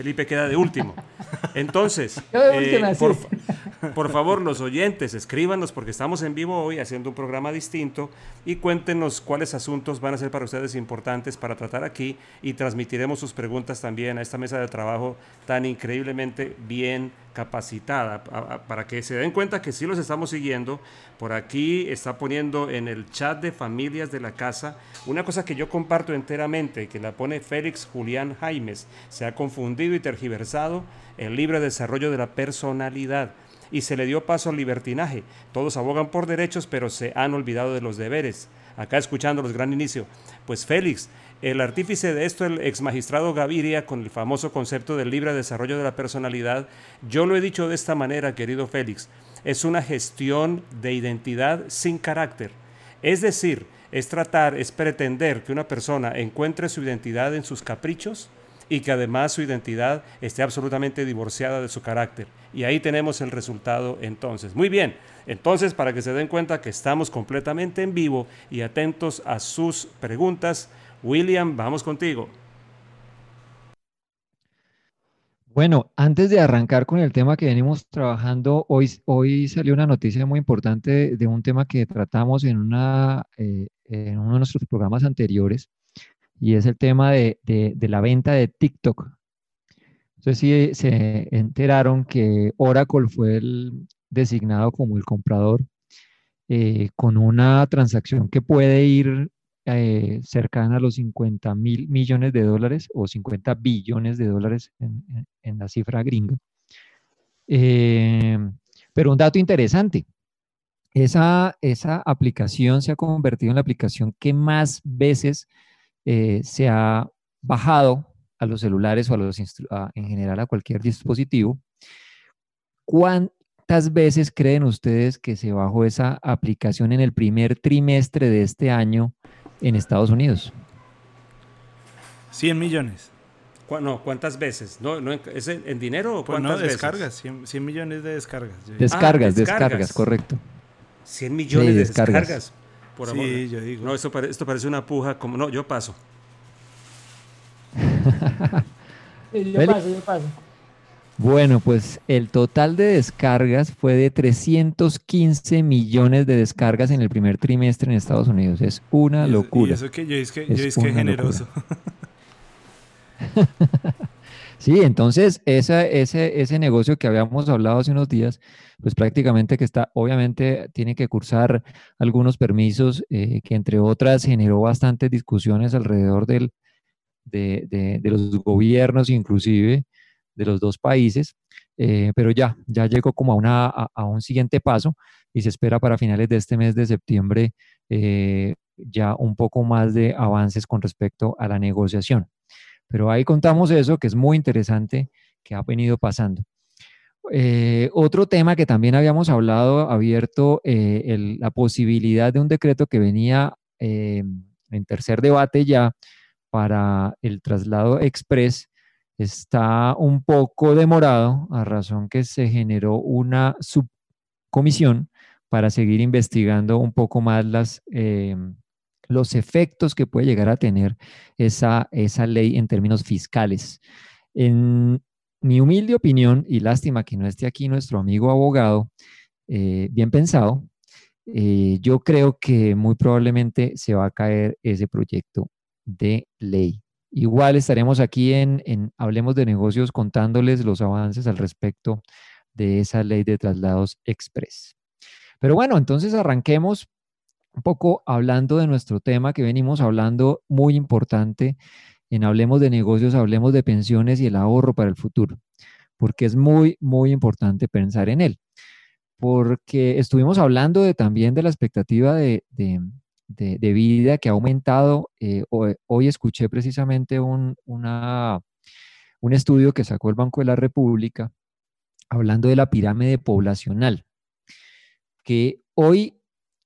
Felipe queda de último. Entonces, (laughs) eh, por, favor, los oyentes, escríbanos porque estamos en vivo hoy haciendo un programa distinto y cuéntenos cuáles asuntos van a ser para ustedes importantes para tratar aquí y transmitiremos sus preguntas también a esta mesa de trabajo tan increíblemente bien capacitada para que se den cuenta que sí los estamos siguiendo. Por aquí está poniendo en el chat de familias de la casa una cosa que yo comparto enteramente, que la pone Félix Julián Jaimes. Se ha confundido y tergiversado el libre desarrollo de la personalidad y se le dio paso al libertinaje. Todos abogan por derechos, pero se han olvidado de los deberes. Acá escuchando los gran inicio. Pues Félix, el artífice de esto, el ex magistrado Gaviria, con el famoso concepto del libre desarrollo de la personalidad, yo lo he dicho de esta manera, querido Félix, es una gestión de identidad sin carácter. Es decir, es tratar, es pretender que una persona encuentre su identidad en sus caprichos y que además su identidad esté absolutamente divorciada de su carácter. Y ahí tenemos el resultado entonces. Muy bien, entonces para que se den cuenta que estamos completamente en vivo y atentos a sus preguntas, William, vamos contigo. Bueno, antes de arrancar con el tema que venimos trabajando, hoy, hoy salió una noticia muy importante de un tema que tratamos en, una, eh, en uno de nuestros programas anteriores, y es el tema de, la venta de TikTok. Entonces sí se enteraron que Oracle fue el designado como el comprador eh, con una transacción que puede ir eh, cercana a los 50 mil millones de dólares o 50 billones de dólares en, la cifra gringa. Eh, pero un dato interesante, esa, esa aplicación se ha convertido en la aplicación que más veces eh, se ha bajado a los celulares o a los en general a cualquier dispositivo. ¿Cuántas veces creen ustedes que se bajó esa aplicación en el primer trimestre de este año en Estados Unidos. 100 millones. No, ¿cuántas veces? No, ¿Es en dinero o pues cuántas no, descargas, 100, millones de descargas. Descargas, ah, descargas, correcto. 100 millones de descargas. por amor. Sí, yo digo. No, esto, esto parece una puja como... No, yo paso. (laughs) yo paso, yo paso. Bueno, pues el total de descargas fue de 315 millones de descargas en el primer trimestre en Estados Unidos. Es una locura. Y eso que yo es que, es que generoso. (laughs) sí, entonces ese, ese negocio que habíamos hablado hace unos días, pues prácticamente que está, obviamente tiene que cursar algunos permisos, eh, que entre otras generó bastantes discusiones alrededor del, de, de los gobiernos inclusive de los dos países, eh, pero ya, ya llegó como a, una, a, un siguiente paso y se espera para finales de este mes de septiembre eh, ya un poco más de avances con respecto a la negociación. Pero ahí contamos eso, que es muy interesante, que ha venido pasando. Eh, otro tema que también habíamos hablado, abierto la posibilidad de un decreto que venía en tercer debate ya para el traslado express está un poco demorado a razón que se generó una subcomisión para seguir investigando un poco más eh, los efectos que puede llegar a tener esa, esa ley en términos fiscales. En mi humilde opinión, y lástima que no esté aquí nuestro amigo abogado, eh, bien pensado, eh, yo creo que muy probablemente se va a caer ese proyecto de ley. Igual estaremos aquí en, Hablemos de Negocios contándoles los avances al respecto de esa ley de traslados express. Pero bueno, entonces arranquemos un poco hablando de nuestro tema que venimos hablando muy importante en Hablemos de Negocios, Hablemos de Pensiones y el ahorro para el futuro, porque es muy, muy importante pensar en él. Porque estuvimos hablando de, también de la expectativa de, de, vida que ha aumentado. Eh, hoy, escuché precisamente un, un estudio que sacó el Banco de la República hablando de la pirámide poblacional, que hoy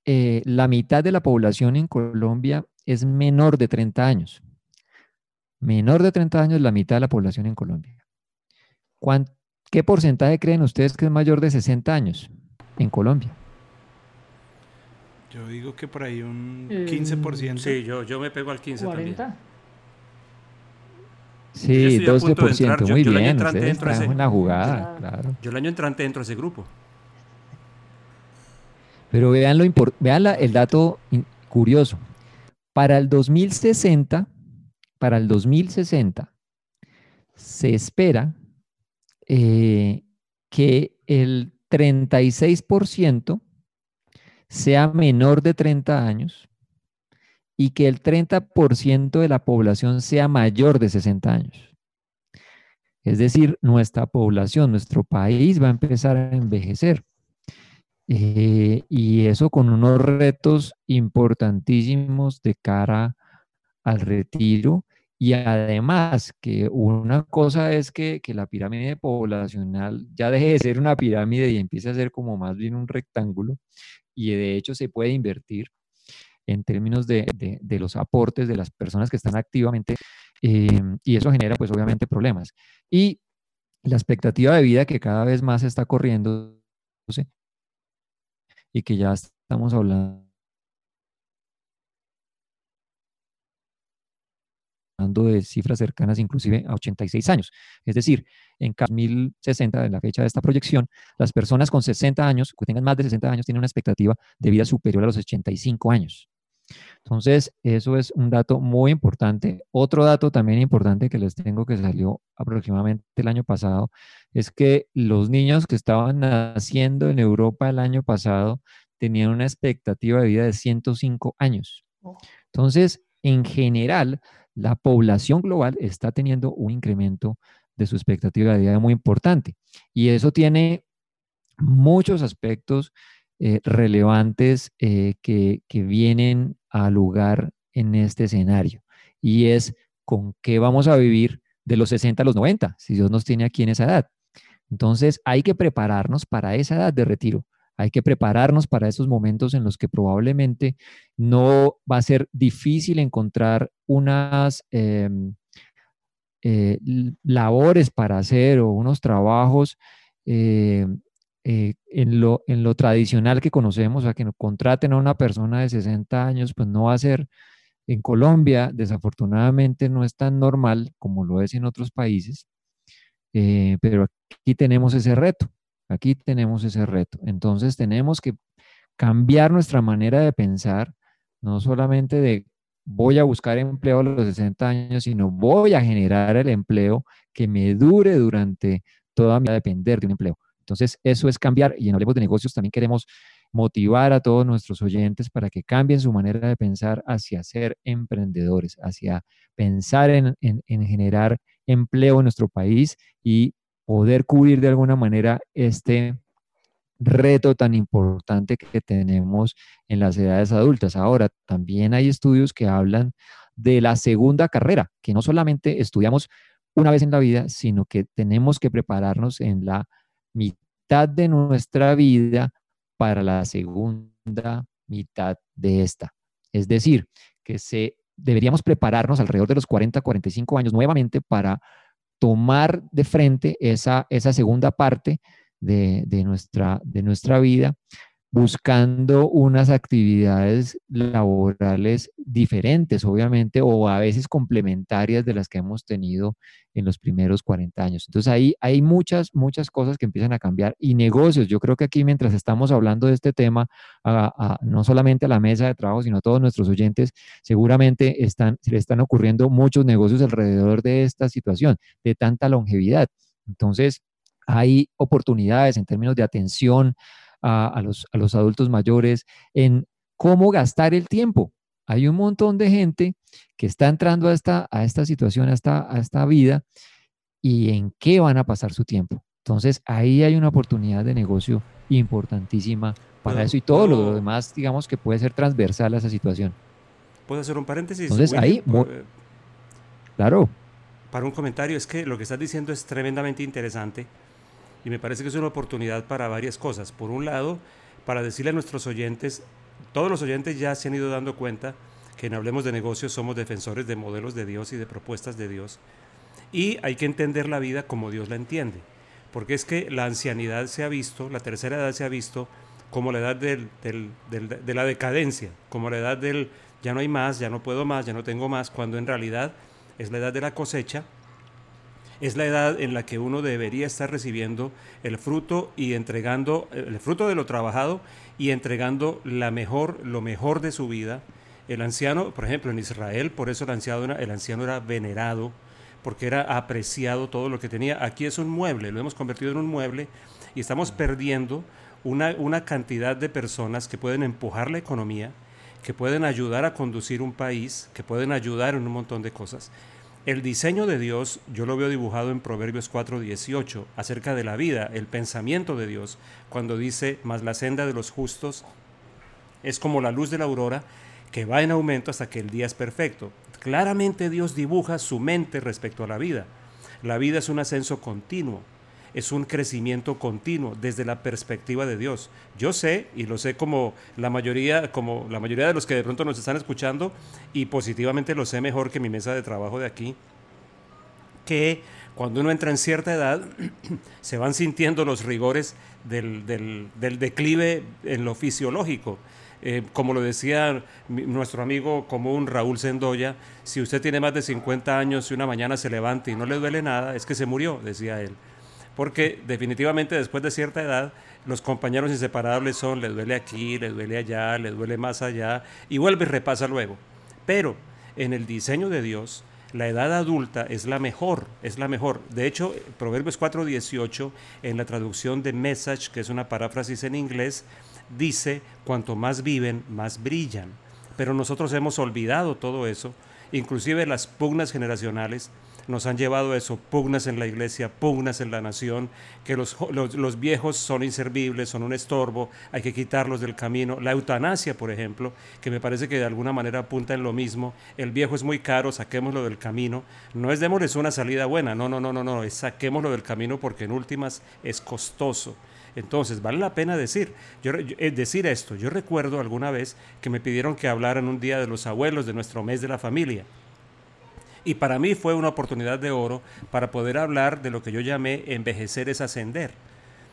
eh, la mitad de la población en Colombia es menor de 30 años. Menor de 30 años la mitad de la población en Colombia. ¿Qué porcentaje creen ustedes que es mayor de 60 años en Colombia? Yo digo que por ahí un 15%. Sí, yo, yo me pego al 15 también. Sí, 12%, muy bien, ustedes ese, en la jugada, claro. Yo el año entrante entro a ese grupo. Pero vean, lo vean el dato curioso. Para el 2060, para el 2060, se espera eh, que el 36% sea menor de 30 años y que el 30% de la población sea mayor de 60 años. Es decir, nuestra población, nuestro país va a empezar a envejecer. Eh, y eso con unos retos importantísimos de cara al retiro. Y además que una cosa es que, que, la pirámide poblacional ya deje de ser una pirámide y empiece a ser como más bien un rectángulo y de hecho se puede invertir en términos de, los aportes de las personas que están activamente em, y eso genera pues obviamente problemas. Y la expectativa de vida que cada vez más está corriendo y que ya estamos hablando de cifras cercanas inclusive a 86 años. Es decir, en 2060, en la fecha de esta proyección, las personas con 60 años, que tengan más de 60 años, tienen una expectativa de vida superior a los 85 años. Entonces, eso es un dato muy importante. Otro dato también importante que les tengo que salió aproximadamente el año pasado es que los niños que estaban naciendo en Europa el año pasado tenían una expectativa de vida de 105 años. Oh. Entonces, en general, la población global está teniendo un incremento de su expectativa de vida muy importante. Y eso tiene muchos aspectos eh, relevantes eh, que, que vienen a lugar en este escenario. Y es con qué vamos a vivir de los 60 a los 90, si Dios nos tiene aquí en esa edad. Entonces hay que prepararnos para esa edad de retiro. Hay que prepararnos para esos momentos en los que probablemente no va a ser difícil encontrar unas em, eh, labores para hacer o unos trabajos eh, eh, en, lo, tradicional que conocemos, a que contraten a una persona de 60 años, pues no va a ser en Colombia, desafortunadamente no es tan normal como lo es en otros países, pero aquí tenemos ese reto. Aquí tenemos ese reto. Entonces tenemos que cambiar nuestra manera de pensar, no solamente de voy a buscar empleo a los 60 años, sino voy a generar el empleo que me dure durante toda mi vida depender de un empleo. Entonces, eso es cambiar y en Hablemos de Negocios también queremos motivar a todos nuestros oyentes para que cambien su manera de pensar hacia ser emprendedores, hacia pensar en, en generar empleo en nuestro país y poder cubrir de alguna manera este reto tan importante que tenemos en las edades adultas. Ahora, también hay estudios que hablan de la segunda carrera, que no solamente estudiamos una vez en la vida, sino que tenemos que prepararnos en la mitad de nuestra vida para la segunda mitad de esta. Es decir, que se, deberíamos prepararnos alrededor de los 40, 45 años nuevamente para tomar de frente esa, esa segunda parte de, de, nuestra, de nuestra vida buscando unas actividades laborales diferentes, obviamente, o a veces complementarias de las que hemos tenido en los primeros 40 años. Entonces ahí hay muchas, muchas cosas que empiezan a cambiar y negocios. Yo creo que aquí mientras estamos hablando de este tema, no solamente a la mesa de trabajo, sino a todos nuestros oyentes, seguramente están, se le están ocurriendo muchos negocios alrededor de esta situación, de tanta longevidad. Entonces, hay oportunidades en términos de atención a, los, a los adultos mayores en cómo gastar el tiempo. Hay un montón de gente que está entrando a esta, a esta situación, a esta, a esta vida, y en qué van a pasar su tiempo. Entonces, ahí hay una oportunidad de negocio importantísima para eso y todo lo demás, digamos, que puede ser transversal a esa situación. ¿Puedo hacer un paréntesis? Entonces, ahí, claro. Para un comentario, es que lo que estás diciendo es tremendamente interesante y me parece que es una oportunidad para varias cosas. Por un lado, para decirle a nuestros oyentes, todos los oyentes ya se han ido dando cuenta que en Hablemos de Negocios somos defensores de modelos de Dios y de propuestas de Dios. Y hay que entender la vida como Dios la entiende. Porque es que la ancianidad se ha visto, la tercera edad se ha visto como la edad del, de la decadencia, como la edad del ya no hay más, ya no puedo más, ya no tengo más, cuando en realidad es la edad de la cosecha es la edad en la que uno debería estar recibiendo el fruto y entregando el fruto de lo trabajado y entregando la mejor, lo mejor de su vida. El anciano, por ejemplo, en Israel, por eso el anciano, el anciano era venerado, porque era apreciado todo lo que tenía. Aquí es un mueble, lo hemos convertido en un mueble y estamos perdiendo una, una cantidad de personas que pueden empujar la economía, que pueden ayudar a conducir un país, que pueden ayudar en un montón de cosas. El diseño de Dios yo lo veo dibujado en Proverbios 4:18 acerca de la vida, el pensamiento de Dios, cuando dice, mas la senda de los justos es como la luz de la aurora que va en aumento hasta que el día es perfecto. Claramente Dios dibuja su mente respecto a la vida. La vida es un ascenso continuo es un crecimiento continuo desde la perspectiva de Dios. Yo sé, y lo sé como la mayoría, como la mayoría de los que de pronto nos están escuchando, y positivamente lo sé mejor que mi mesa de trabajo de aquí, que cuando uno entra en cierta edad, (clears throat) se van sintiendo los rigores del, declive en lo fisiológico. Eh, como lo decía nuestro amigo común Raúl Sendoya, si usted tiene más de 50 años y una mañana se levanta y no le duele nada, es que se murió, decía él porque definitivamente después de cierta edad los compañeros inseparables son, le duele aquí, le duele allá, le duele más allá, y vuelve y repasa luego. Pero en el diseño de Dios, la edad adulta es la mejor, es la mejor. De hecho, Proverbios 4:18, en la traducción de Message, que es una paráfrasis en inglés, dice, cuanto más viven, más brillan. Pero nosotros hemos olvidado todo eso, inclusive las pugnas generacionales nos han llevado a eso, pugnas en la iglesia, pugnas en la nación, que los, los, viejos son inservibles, son un estorbo, hay que quitarlos del camino. La eutanasia, por ejemplo, que me parece que de alguna manera apunta en lo mismo, el viejo es muy caro, saquémoslo del camino. No es démosles una salida buena, no, no, no, no, no, es saquémoslo del camino porque en últimas es costoso. Entonces, vale la pena decir, yo, eh, decir esto. Yo recuerdo alguna vez que me pidieron que hablara en un día de los abuelos de nuestro mes de la familia. Y para mí fue una oportunidad de oro para poder hablar de lo que yo llamé envejecer es ascender,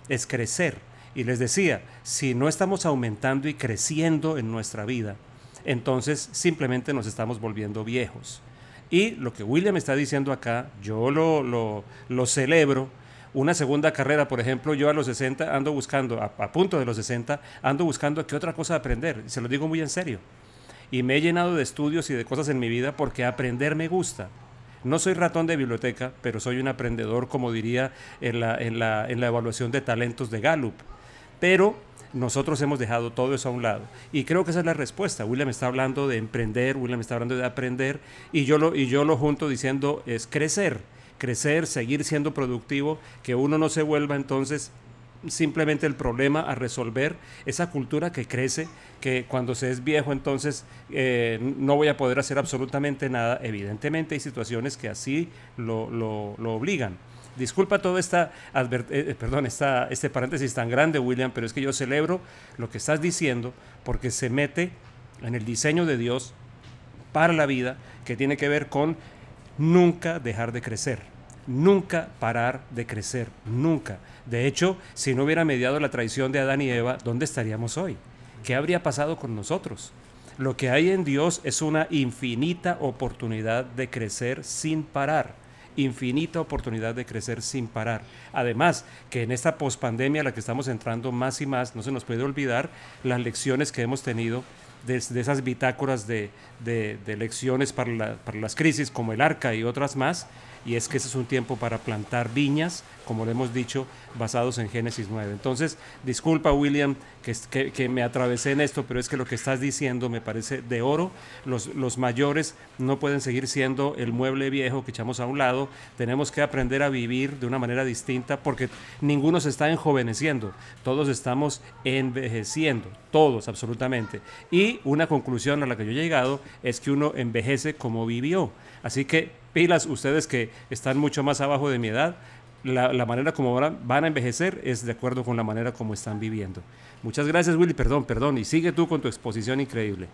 es crecer. Y les decía, si no estamos aumentando y creciendo en nuestra vida, entonces simplemente nos estamos volviendo viejos. Y lo que William está diciendo acá, yo lo, lo, lo celebro. Una segunda carrera, por ejemplo, yo a los 60 ando buscando, a, a punto de los 60, ando buscando qué otra cosa aprender. Se lo digo muy en serio y me he llenado de estudios y de cosas en mi vida porque aprender me gusta. No soy ratón de biblioteca, pero soy un aprendedor, como diría en la, en la, en la evaluación de talentos de Gallup. Pero nosotros hemos dejado todo eso a un lado. Y creo que esa es la respuesta. William está hablando de emprender, William está hablando de aprender, y yo lo, y yo lo junto diciendo es crecer crecer, seguir siendo productivo, que uno no se vuelva entonces simplemente el problema a resolver, esa cultura que crece, que cuando se es viejo entonces eh, no voy a poder hacer absolutamente nada. Evidentemente hay situaciones que así lo, lo, obligan. Disculpa todo esta, eh, eh, perdón, esta, este paréntesis tan grande, William, pero es que yo celebro lo que estás diciendo porque se mete en el diseño de Dios para la vida que tiene que ver con nunca dejar de crecer, nunca parar de crecer, nunca. De hecho, si no hubiera mediado la traición de Adán y Eva, ¿dónde estaríamos hoy? ¿Qué habría pasado con nosotros? Lo que hay en Dios es una infinita oportunidad de crecer sin parar. Infinita oportunidad de crecer sin parar. Además, que en esta pospandemia a la que estamos entrando más y más, no se nos puede olvidar las lecciones que hemos tenido de, esas bitácoras de, lecciones para las crisis como el arca y otras más, y es que ese es un tiempo para plantar viñas, como le hemos dicho, basados en Génesis 9. Entonces, disculpa William que, que, me atravesé en esto, pero es que lo que estás diciendo me parece de oro. Los, los mayores no pueden seguir siendo el mueble viejo que echamos a un lado. Tenemos que aprender a vivir de una manera distinta porque ninguno se está enjoveneciendo, todos estamos envejeciendo, todos absolutamente. Y una conclusión a la que yo he llegado es que uno envejece como vivió. Así que pilas ustedes que están mucho más abajo de mi edad, la, manera como van a envejecer es de acuerdo con la manera como están viviendo. Muchas gracias, Willy. Perdón, perdón. Y sigue tú con tu exposición increíble.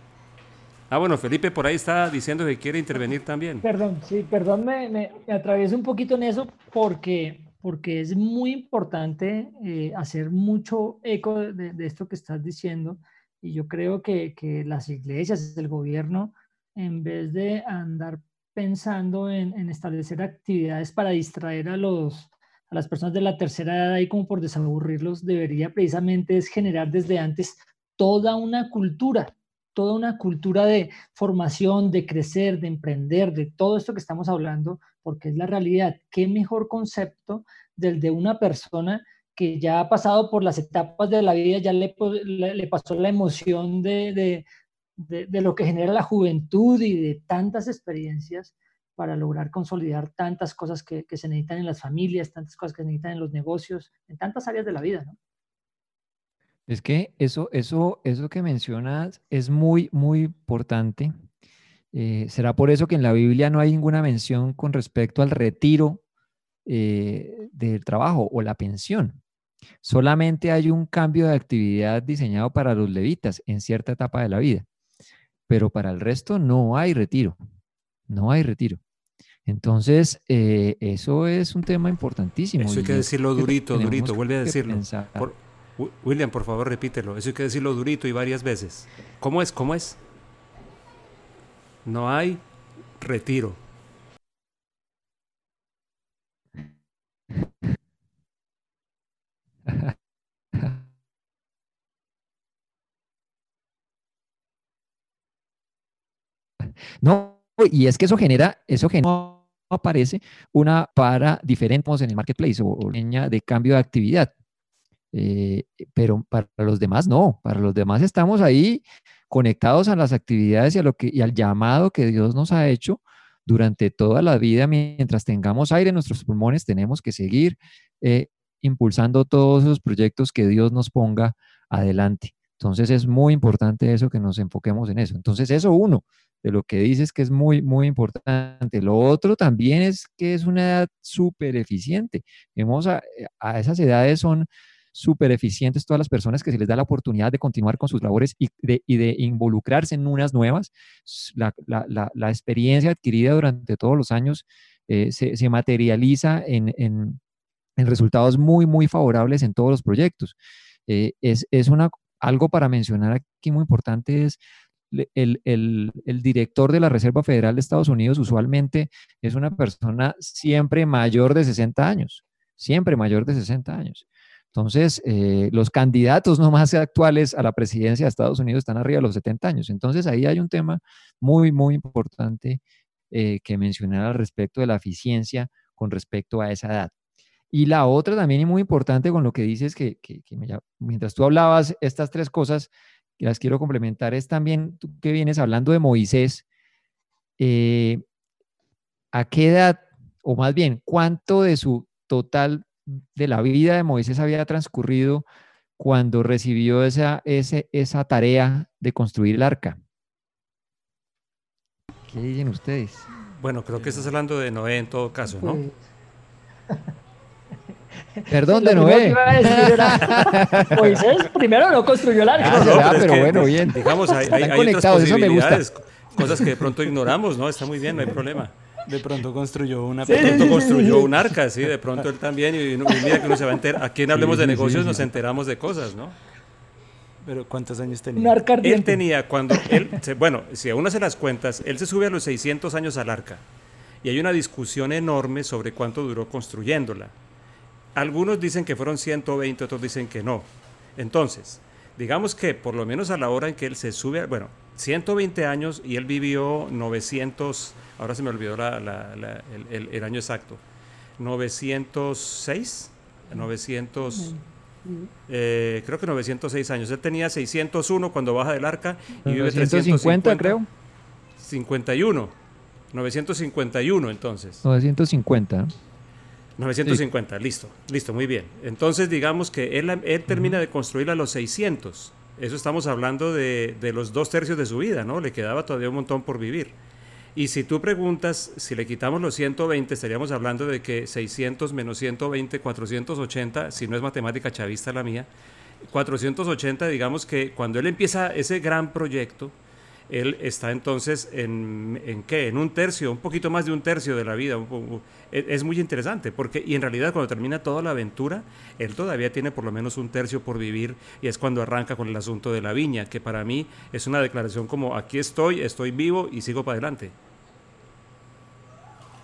Ah, bueno, Felipe por ahí está diciendo que quiere intervenir también. Perdón, sí, perdón, me, me, atravieso un poquito en eso porque, porque es muy importante eh, hacer mucho eco de, de, esto que estás diciendo. Y yo creo que, que las iglesias, el gobierno, en vez de andar pensando en, establecer actividades para distraer a los, a las personas de la tercera edad ahí como por desaburrirlos, debería precisamente es generar desde antes toda una cultura, toda una cultura de formación, de crecer, de emprender, de todo esto que estamos hablando, porque es la realidad. ¿Qué mejor concepto del de una persona que ya ha pasado por las etapas de la vida, ya le, le, pasó la emoción de, de, de, lo que genera la juventud y de tantas experiencias para lograr consolidar tantas cosas que, se necesitan en las familias, tantas cosas que se necesitan en los negocios, en tantas áreas de la vida, ¿no? Es que eso, eso, eso que mencionas es muy, muy importante. Eh, será por eso que en la Biblia no hay ninguna mención con respecto al retiro eh, del trabajo o la pensión. Solamente hay un cambio de actividad diseñado para los levitas en cierta etapa de la vida, pero para el resto no hay retiro. No hay retiro. Entonces, eh, eso es un tema importantísimo. Eso hay que decirlo durito, durito, vuelve a decirlo. William, por favor, repítelo. Eso hay que decirlo durito y varias veces. ¿Cómo es? ¿Cómo es? No hay retiro. No, y es que eso genera, eso genera aparece una para diferentes en el marketplace o, línea de cambio de actividad. Eh, pero para los demás no, para los demás estamos ahí conectados a las actividades y, a lo que, y al llamado que Dios nos ha hecho durante toda la vida. Mientras tengamos aire en nuestros pulmones, tenemos que seguir eh, impulsando todos esos proyectos que Dios nos ponga adelante. Entonces es muy importante eso que nos enfoquemos en eso. Entonces eso uno, de lo que dices que es muy, muy importante. Lo otro también es que es una edad súper eficiente. Vemos a, esas edades son súper eficientes todas las personas que se les da la oportunidad de continuar con sus labores y de, y de involucrarse en unas nuevas. La, la, la, experiencia adquirida durante todos los años eh, se, se, materializa en, en, en, resultados muy, muy favorables en todos los proyectos. Eh, es, es una, algo para mencionar aquí muy importante es el, director de la Reserva Federal de Estados Unidos usualmente es una persona siempre mayor de 60 años, siempre mayor de 60 años. Entonces, eh, los candidatos (laughs) no más actuales a la presidencia de Estados Unidos están arriba de los 70 años. Entonces, ahí hay un tema muy, muy importante eh, que mencionar al respecto de la eficiencia con respecto a esa edad. Y la otra también y muy importante con lo que dices, que, que, mientras tú hablabas estas tres cosas, que las quiero complementar es también, tú que vienes hablando de Moisés, eh, ¿a qué edad o más bien, cuánto de su total de la vida de Moisés había transcurrido cuando recibió esa, esa tarea de construir el arca. ¿Qué dicen ustedes? Bueno, creo que estás hablando de Noé en todo caso, ¿no? (laughs) Perdón, de Noé. Moisés primero no construyó el arca. Ah, pero, bueno, bien. Digamos, hay, hay, hay otras posibilidades, cosas que de pronto ignoramos, ¿no? Está muy bien, no hay problema. De pronto construyó una. de pronto construyó un arca, sí, de pronto él también. Y, mira que uno se va a enterar. Aquí en Hablemos de Negocios nos enteramos de cosas, ¿no? Pero ¿cuántos años tenía? Un arca Él tenía cuando él, bueno, si a uno se las cuentas, él se sube a los 600 años al arca. Y hay una discusión enorme sobre cuánto duró construyéndola. Algunos dicen que fueron 120, otros dicen que no. Entonces, digamos que por lo menos a la hora en que él se sube, bueno, 120 años y él vivió 900, ahora se me olvidó el, año exacto, 906, 900, eh, creo que 906 años. Él tenía 601 cuando baja del arca y vive 350, creo. 51, 951 entonces. 950. 950, listo, listo, muy bien. Entonces digamos que él, él termina de construir a los 600 eso estamos hablando de, los dos tercios de su vida, ¿no? Le quedaba todavía un montón por vivir. Y si tú preguntas, si le quitamos los 120, estaríamos hablando de que 600 menos 120, 480, si no es matemática chavista la mía, 480, digamos que cuando él empieza ese gran proyecto, él está entonces en, qué? En un tercio, un poquito más de un tercio de la vida. E, es muy interesante, porque, y en realidad cuando termina toda la aventura, él todavía tiene por lo menos un tercio por vivir, y es cuando arranca con el asunto de la viña, que para mí es una declaración como, aquí estoy, estoy vivo y sigo para adelante.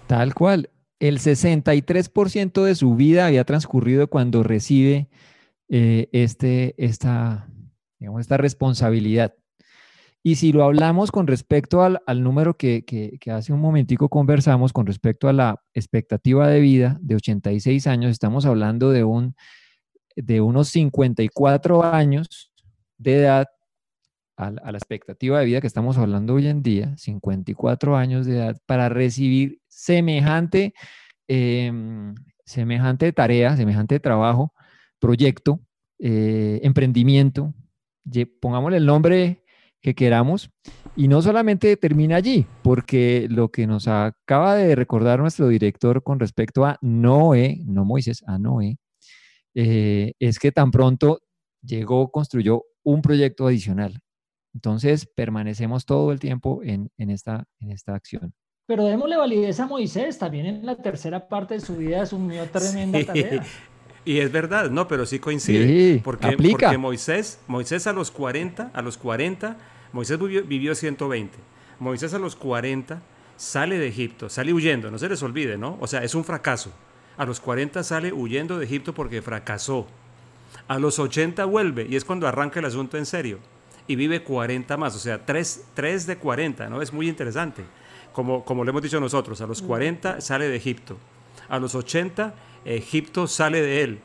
Tal cual. El 63% de su vida había transcurrido cuando recibe eh, este, esta, digamos, esta responsabilidad. Y si lo hablamos con respecto al, número que, hace un momentico conversamos, con respecto a la expectativa de vida de 86 años, estamos hablando de, un, de unos 54 años de edad a, la expectativa de vida que estamos hablando hoy en día, 54 años de edad, para recibir semejante, em, semejante tarea, semejante trabajo, proyecto, eh, emprendimiento, pongámosle el nombre que queramos. Y no solamente termina allí, porque lo que nos acaba de recordar nuestro director con respecto a Noé, no Moisés, a Noé, eh, es que tan pronto llegó, construyó un proyecto adicional. Entonces, permanecemos todo el tiempo en, esta, en esta acción. Pero démosle validez a Moisés, también en la tercera parte de su vida asumió tremenda tarea. (laughs) Y es verdad, no, pero sí coincide. porque, aplica. porque Moisés, Moisés a los 40, a los 40 Moisés vivió, 120. Moisés a los 40 sale de Egipto, sale huyendo, no se les olvide, ¿no? O sea, es un fracaso. A los 40 sale huyendo de Egipto porque fracasó. A los 80 vuelve y es cuando arranca el asunto en serio. Y vive 40 más, o sea, 3, de 40, ¿no? Es muy interesante. Como, como le hemos dicho nosotros, a los 40 sale de Egipto. A los 80 Egipto sale de él.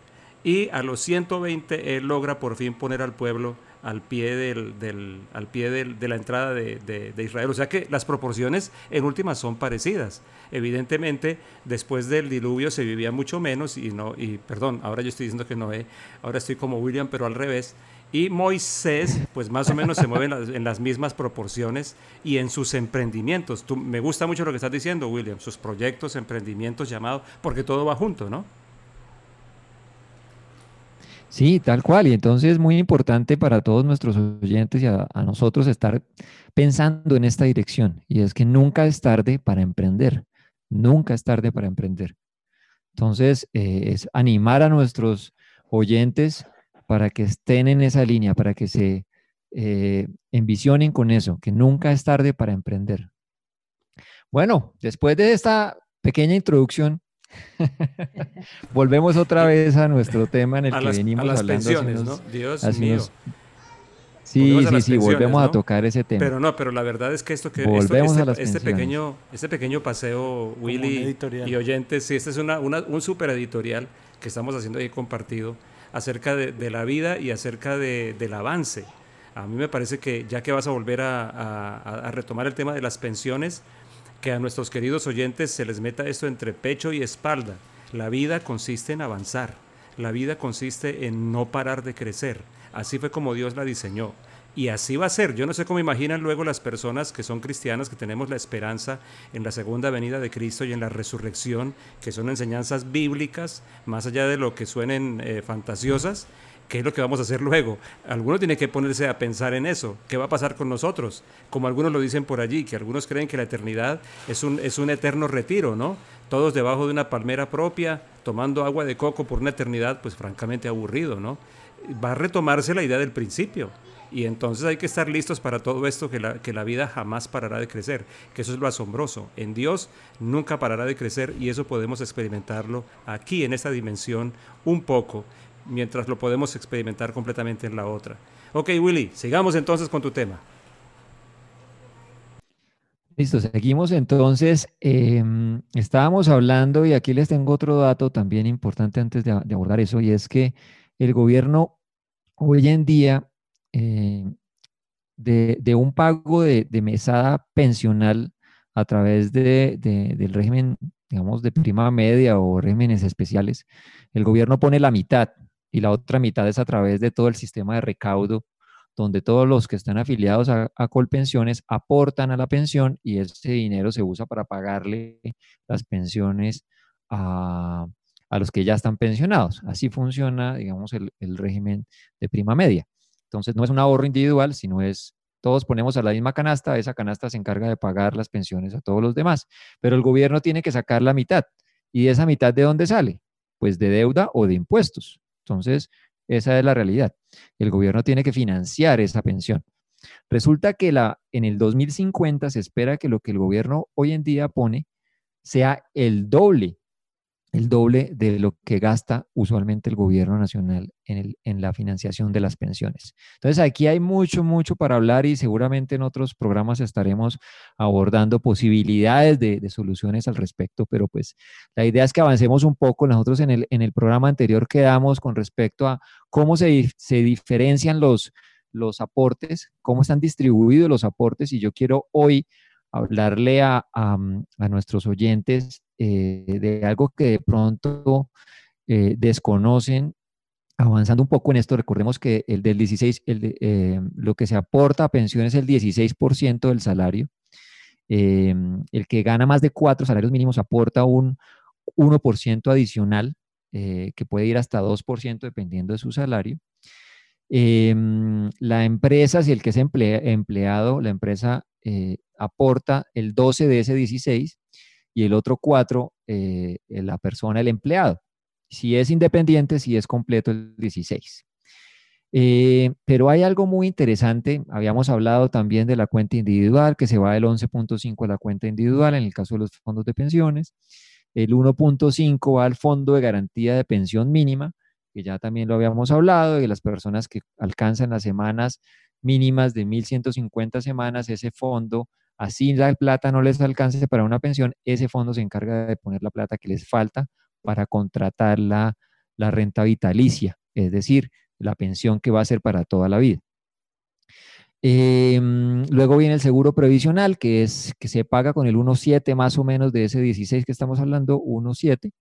Y a los 120 él logra por fin poner al pueblo al pie, del, al pie de la entrada de, Israel. O sea que las proporciones en últimas son parecidas. Evidentemente, después del diluvio se vivía mucho menos y no, y perdón, ahora yo estoy diciendo que Noé, ahora estoy como William, pero al revés. Y Moisés, pues más o menos se mueve en las, mismas proporciones y en sus emprendimientos. Tú, me gusta mucho lo que estás diciendo, William, sus proyectos, emprendimientos llamados, porque todo va junto, ¿no? Sí, tal cual. Y entonces es muy importante para todos nuestros oyentes y a, nosotros estar pensando en esta dirección. Y es que nunca es tarde para emprender. Nunca es tarde para emprender. Entonces, eh, es animar a nuestros oyentes para que estén en esa línea, para que se eh, envisionen con eso, que nunca es tarde para emprender. Bueno, después de esta pequeña introducción, (laughs) Volvemos otra vez a nuestro tema en el que venimos las hablando. Pensiones, ¿no? Dios mío. Sí, sí, sí, volvemos a tocar ese tema. Pero no, pero la verdad es que esto que este, este pequeño, este pequeño paseo, Willy y oyentes, sí, este es una, un super editorial que estamos haciendo ahí compartido acerca de, la vida y acerca del avance. A mí me parece que ya que vas a volver a retomar el tema de las pensiones, que a nuestros queridos oyentes se les meta esto entre pecho y espalda. La vida consiste en avanzar, la vida consiste en no parar de crecer. Así fue como Dios la diseñó. Y así va a ser. Yo no sé cómo imaginan luego las personas que son cristianas, que tenemos la esperanza en la segunda venida de Cristo y en la resurrección, que son enseñanzas bíblicas, más allá de lo que suenen eh, fantasiosas. ¿Qué es lo que vamos a hacer luego? Alguno tiene que ponerse a pensar en eso. ¿Qué va a pasar con nosotros? Como algunos lo dicen por allí, que algunos creen que la eternidad es un, es un eterno retiro, ¿no? Todos debajo de una palmera propia, tomando agua de coco por una eternidad, pues francamente aburrido, ¿no? Va a retomarse la idea del principio. Y entonces hay que estar listos para todo esto, que la, que la vida jamás parará de crecer, que eso es lo asombroso. En Dios nunca parará de crecer y eso podemos experimentarlo aquí en esta dimensión un poco mientras lo podemos experimentar completamente en la otra. Ok, Willy, sigamos entonces con tu tema. Listo, seguimos entonces. Em, estábamos hablando y aquí les tengo otro dato también importante antes de, abordar eso y es que el gobierno hoy en día eh, de, un pago de, mesada pensional a través del régimen, digamos, de prima media o regímenes especiales, el gobierno pone la mitad, y la otra mitad es a través de todo el sistema de recaudo, donde todos los que están afiliados a, Colpensiones aportan a la pensión y ese dinero se usa para pagarle las pensiones a, los que ya están pensionados. Así funciona, digamos, el, régimen de prima media. Entonces, no es un ahorro individual, sino es todos ponemos a la misma canasta, esa canasta se encarga de pagar las pensiones a todos los demás, pero el gobierno tiene que sacar la mitad. ¿Y esa mitad de dónde sale? Pues de deuda o de impuestos. Entonces, esa es la realidad. El gobierno tiene que financiar esa pensión. Resulta que la, en el 2050 se espera que lo que el gobierno hoy en día pone sea el doble el doble de lo que gasta usualmente el gobierno nacional en, la financiación de las pensiones. Entonces, aquí hay mucho, mucho para hablar y seguramente en otros programas estaremos abordando posibilidades de, soluciones al respecto, pero pues la idea es que avancemos un poco. Nosotros en el, en el programa anterior quedamos con respecto a cómo se, se diferencian los, los aportes, cómo están distribuidos los aportes y yo quiero hoy hablarle a, a nuestros oyentes eh, de algo que de pronto eh, desconocen. Avanzando un poco en esto, recordemos que el del 16, el eh, lo que se aporta a pensión es el 16% del salario. el que gana más de cuatro salarios mínimos aporta un 1% adicional, que puede ir hasta 2% dependiendo de su salario. La empresa, si el que es empleado, la empresa aporta el 12 de ese 16 y el otro cuatro, eh, la persona, el empleado. Si es independiente, si es completo, el 16. Eh, pero hay algo muy interesante. Habíamos hablado también de la cuenta individual, que se va del 11.5 a la cuenta individual en el caso de los fondos de pensiones. El 1.5 va al fondo de garantía de pensión mínima, que ya también lo habíamos hablado, de las personas que alcanzan las semanas mínimas de 1.150 semanas, ese fondo así la plata no les alcance para una pensión, ese fondo se encarga de poner la plata que les falta para contratar la, renta vitalicia, es decir, la pensión que va a ser para toda la vida. Em, luego viene el seguro previsional, que es que se paga con el 1.7 más o menos de ese 16 que estamos hablando, 1.7.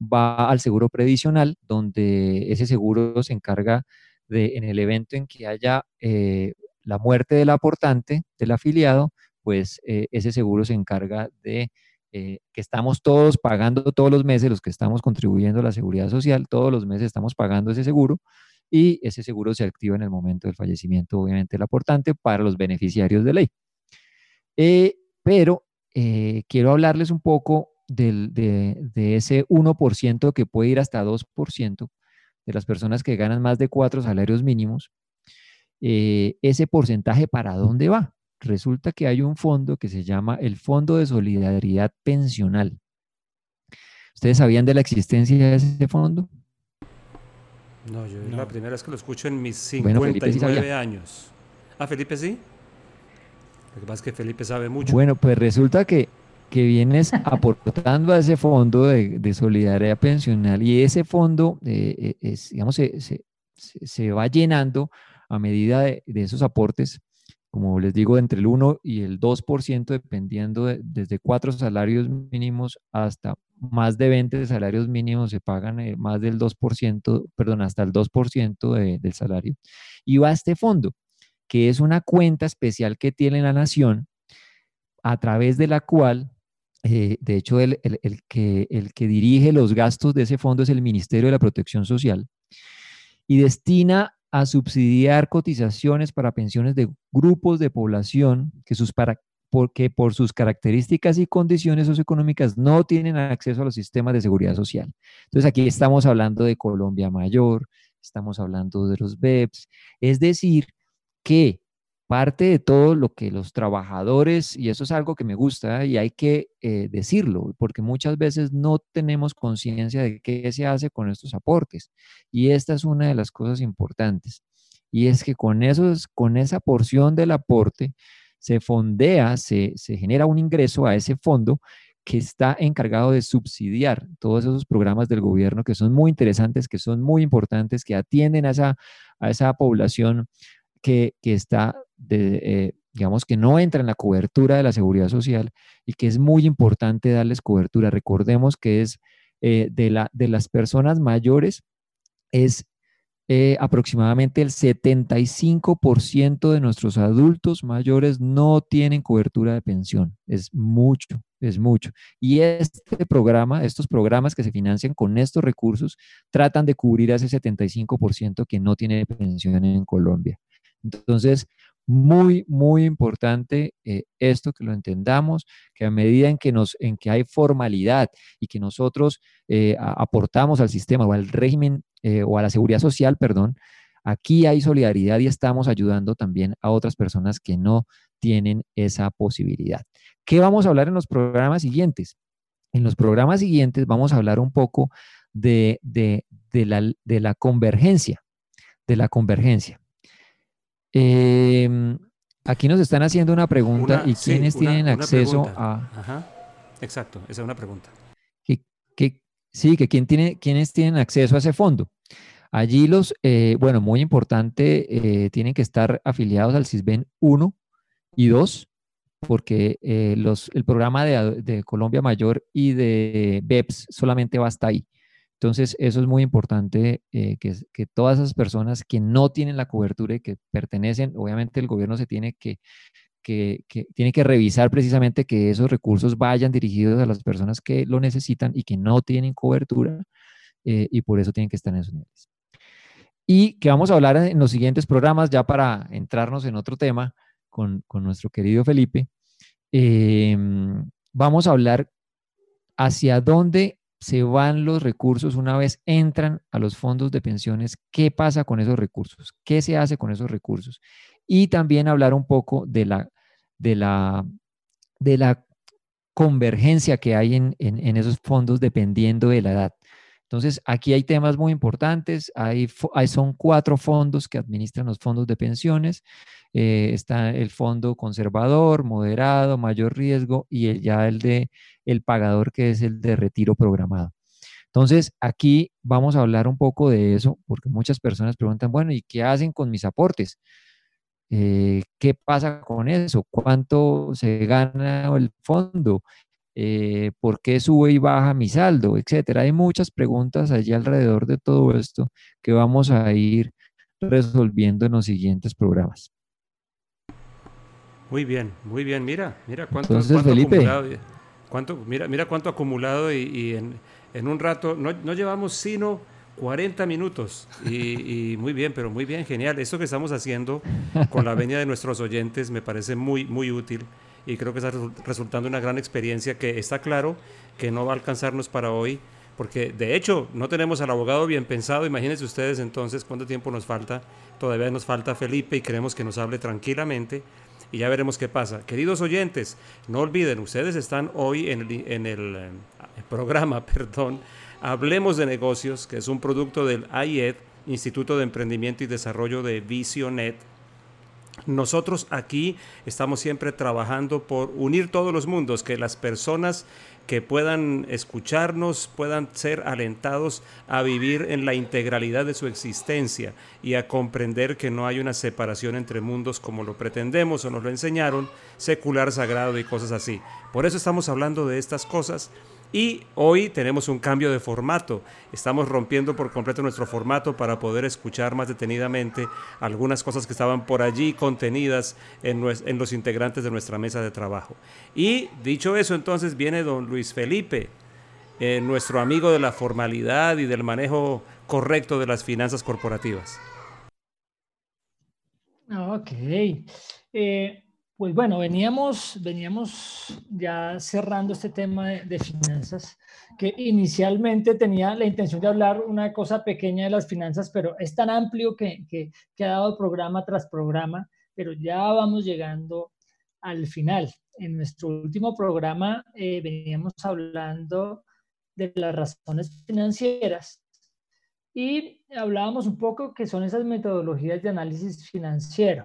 Va al seguro previsional, donde ese seguro se encarga de, en el evento en que haya eh, la muerte del aportante, del afiliado, pues eh, ese seguro se encarga de eh, que estamos todos pagando todos los meses, los que estamos contribuyendo a la seguridad social, todos los meses estamos pagando ese seguro y ese seguro se activa en el momento del fallecimiento, obviamente, del aportante para los beneficiarios de ley. Pero quiero hablarles un poco de, de, ese 1% que puede ir hasta 2% de las personas que ganan más de cuatro salarios mínimos. ese porcentaje, ¿para dónde va? resulta que hay un fondo que se llama el Fondo de Solidaridad Pensional. ¿Ustedes sabían de la existencia de ese fondo? No, yo la primera vez que lo escucho en mis 59 años. ¿Ah, Felipe sí? Lo que pasa es que Felipe sabe mucho. Bueno, pues resulta que, que vienes (laughs) aportando a ese fondo de, solidaridad pensional y ese fondo, eh, eh, digamos, se, va llenando a medida de, de esos aportes como les digo, entre el 1 y el 2%, dependiendo desde cuatro salarios mínimos hasta más de 20 salarios mínimos se pagan eh, más del 2%, perdón, hasta el 2% del salario. Y va a este fondo, que es una cuenta especial que tiene la nación, a través de la cual, eh, de hecho, el, que, dirige los gastos de ese fondo es el Ministerio de la Protección Social, y destina a subsidiar cotizaciones para pensiones de grupos de población que por sus características y condiciones socioeconómicas no tienen acceso a los sistemas de seguridad social. Entonces aquí estamos hablando de Colombia Mayor, estamos hablando de los BEPS, es decir, que parte de todo lo que los trabajadores, y eso es algo que me gusta y hay que eh, decirlo, porque muchas veces no tenemos conciencia de qué se hace con estos aportes. Y esta es una de las cosas importantes. Y es que con, esos, con esa porción del aporte se fondea, se, se genera un ingreso a ese fondo que está encargado de subsidiar todos esos programas del gobierno que son muy interesantes, que son muy importantes, que atienden a esa, a esa población que, que está de, eh, digamos, que no entra en la cobertura de la seguridad social y que es muy importante darles cobertura. Recordemos que es eh, de, la, de las personas mayores, es eh, aproximadamente el 75% de nuestros adultos mayores no tienen cobertura de pensión. Es mucho, es mucho. Y este programa, estos programas que se financian con estos recursos, tratan de cubrir a ese 75% que no tiene pensión en Colombia. Entonces, muy, muy importante eh, esto que lo entendamos, que a medida en que, nos, en que hay formalidad y que nosotros eh, aportamos al sistema o al régimen eh, o a la seguridad social, perdón, aquí hay solidaridad y estamos ayudando también a otras personas que no tienen esa posibilidad. ¿Qué vamos a hablar en los programas siguientes? En los programas siguientes vamos a hablar un poco de, de, la, de la convergencia, de la convergencia. Eh, aquí nos están haciendo una pregunta y quiénes tienen acceso a... Ajá. Exacto, esa es una pregunta. Que, sí, que quién tiene, quiénes tienen acceso a ese fondo. Allí los, eh, bueno, muy importante, eh, tienen que estar afiliados al CISBEN 1 y 2, porque eh, los, el programa de, de, Colombia Mayor y de BEPS solamente va hasta ahí. Entonces, eso es muy importante, eh, que, todas esas personas que no tienen la cobertura y que pertenecen, obviamente el gobierno se tiene que, que, tiene que revisar precisamente que esos recursos vayan dirigidos a las personas que lo necesitan y que no tienen cobertura, eh, y por eso tienen que estar en esos niveles. Y que vamos a hablar en los siguientes programas, ya para entrarnos en otro tema con, con nuestro querido Felipe, em, vamos a hablar hacia dónde se van los recursos una vez entran a los fondos de pensiones, qué pasa con esos recursos, qué se hace con esos recursos. Y también hablar un poco de la, de la, de la convergencia que hay en, en, esos fondos dependiendo de la edad. Entonces, aquí hay temas muy importantes. Hay, hay, son cuatro fondos que administran los fondos de pensiones. Eh, está el fondo conservador, moderado, mayor riesgo y el, ya el de el pagador que es el de retiro programado. Entonces, aquí vamos a hablar un poco de eso, porque muchas personas preguntan, bueno, ¿y qué hacen con mis aportes? Eh, ¿Qué pasa con eso? ¿Cuánto se gana el fondo? Eh, ¿Por qué sube y baja mi saldo? Etcétera. Hay muchas preguntas allí alrededor de todo esto que vamos a ir resolviendo en los siguientes programas. Muy bien, muy bien. Mira, mira cuánto, Entonces, Felipe, acumulado. Cuánto, mira, mira cuánto acumulado y, en, un rato, no, llevamos sino 40 minutos. Y, muy bien, pero muy bien, genial. Esto que estamos haciendo con la venia de nuestros oyentes me parece muy, muy útil y creo que está resultando una gran experiencia que está claro que no va a alcanzarnos para hoy. Porque de hecho no tenemos al abogado bien pensado. Imagínense ustedes entonces cuánto tiempo nos falta. Todavía nos falta Felipe y queremos que nos hable tranquilamente y ya veremos qué pasa. Queridos oyentes, no olviden, ustedes están hoy en el, eh, programa, (laughs) perdón, Hablemos de Negocios, que es un producto del IED, Instituto de Emprendimiento y Desarrollo de Visionet. Nosotros aquí estamos siempre trabajando por unir todos los mundos, que las personas que puedan escucharnos puedan ser alentados a vivir en la integralidad de su existencia y a comprender que no hay una separación entre mundos como lo pretendemos o nos lo enseñaron, secular, sagrado y cosas así. Por eso estamos hablando de estas cosas y hoy tenemos un cambio de formato. Estamos rompiendo por completo nuestro formato para poder escuchar más detenidamente algunas cosas que estaban por allí contenidas en, los integrantes de nuestra mesa de trabajo. Y dicho eso, entonces viene don Luis Felipe, eh, nuestro amigo de la formalidad y del manejo correcto de las finanzas corporativas. Ok. Eh, pues bueno, veníamos, veníamos ya cerrando este tema de, finanzas, que inicialmente tenía la intención de hablar una cosa pequeña de las finanzas, pero es tan amplio que, que, ha dado programa tras programa, pero ya vamos llegando al final. En nuestro último programa eh, veníamos hablando de las razones financieras y hablábamos un poco que son esas metodologías de análisis financiero.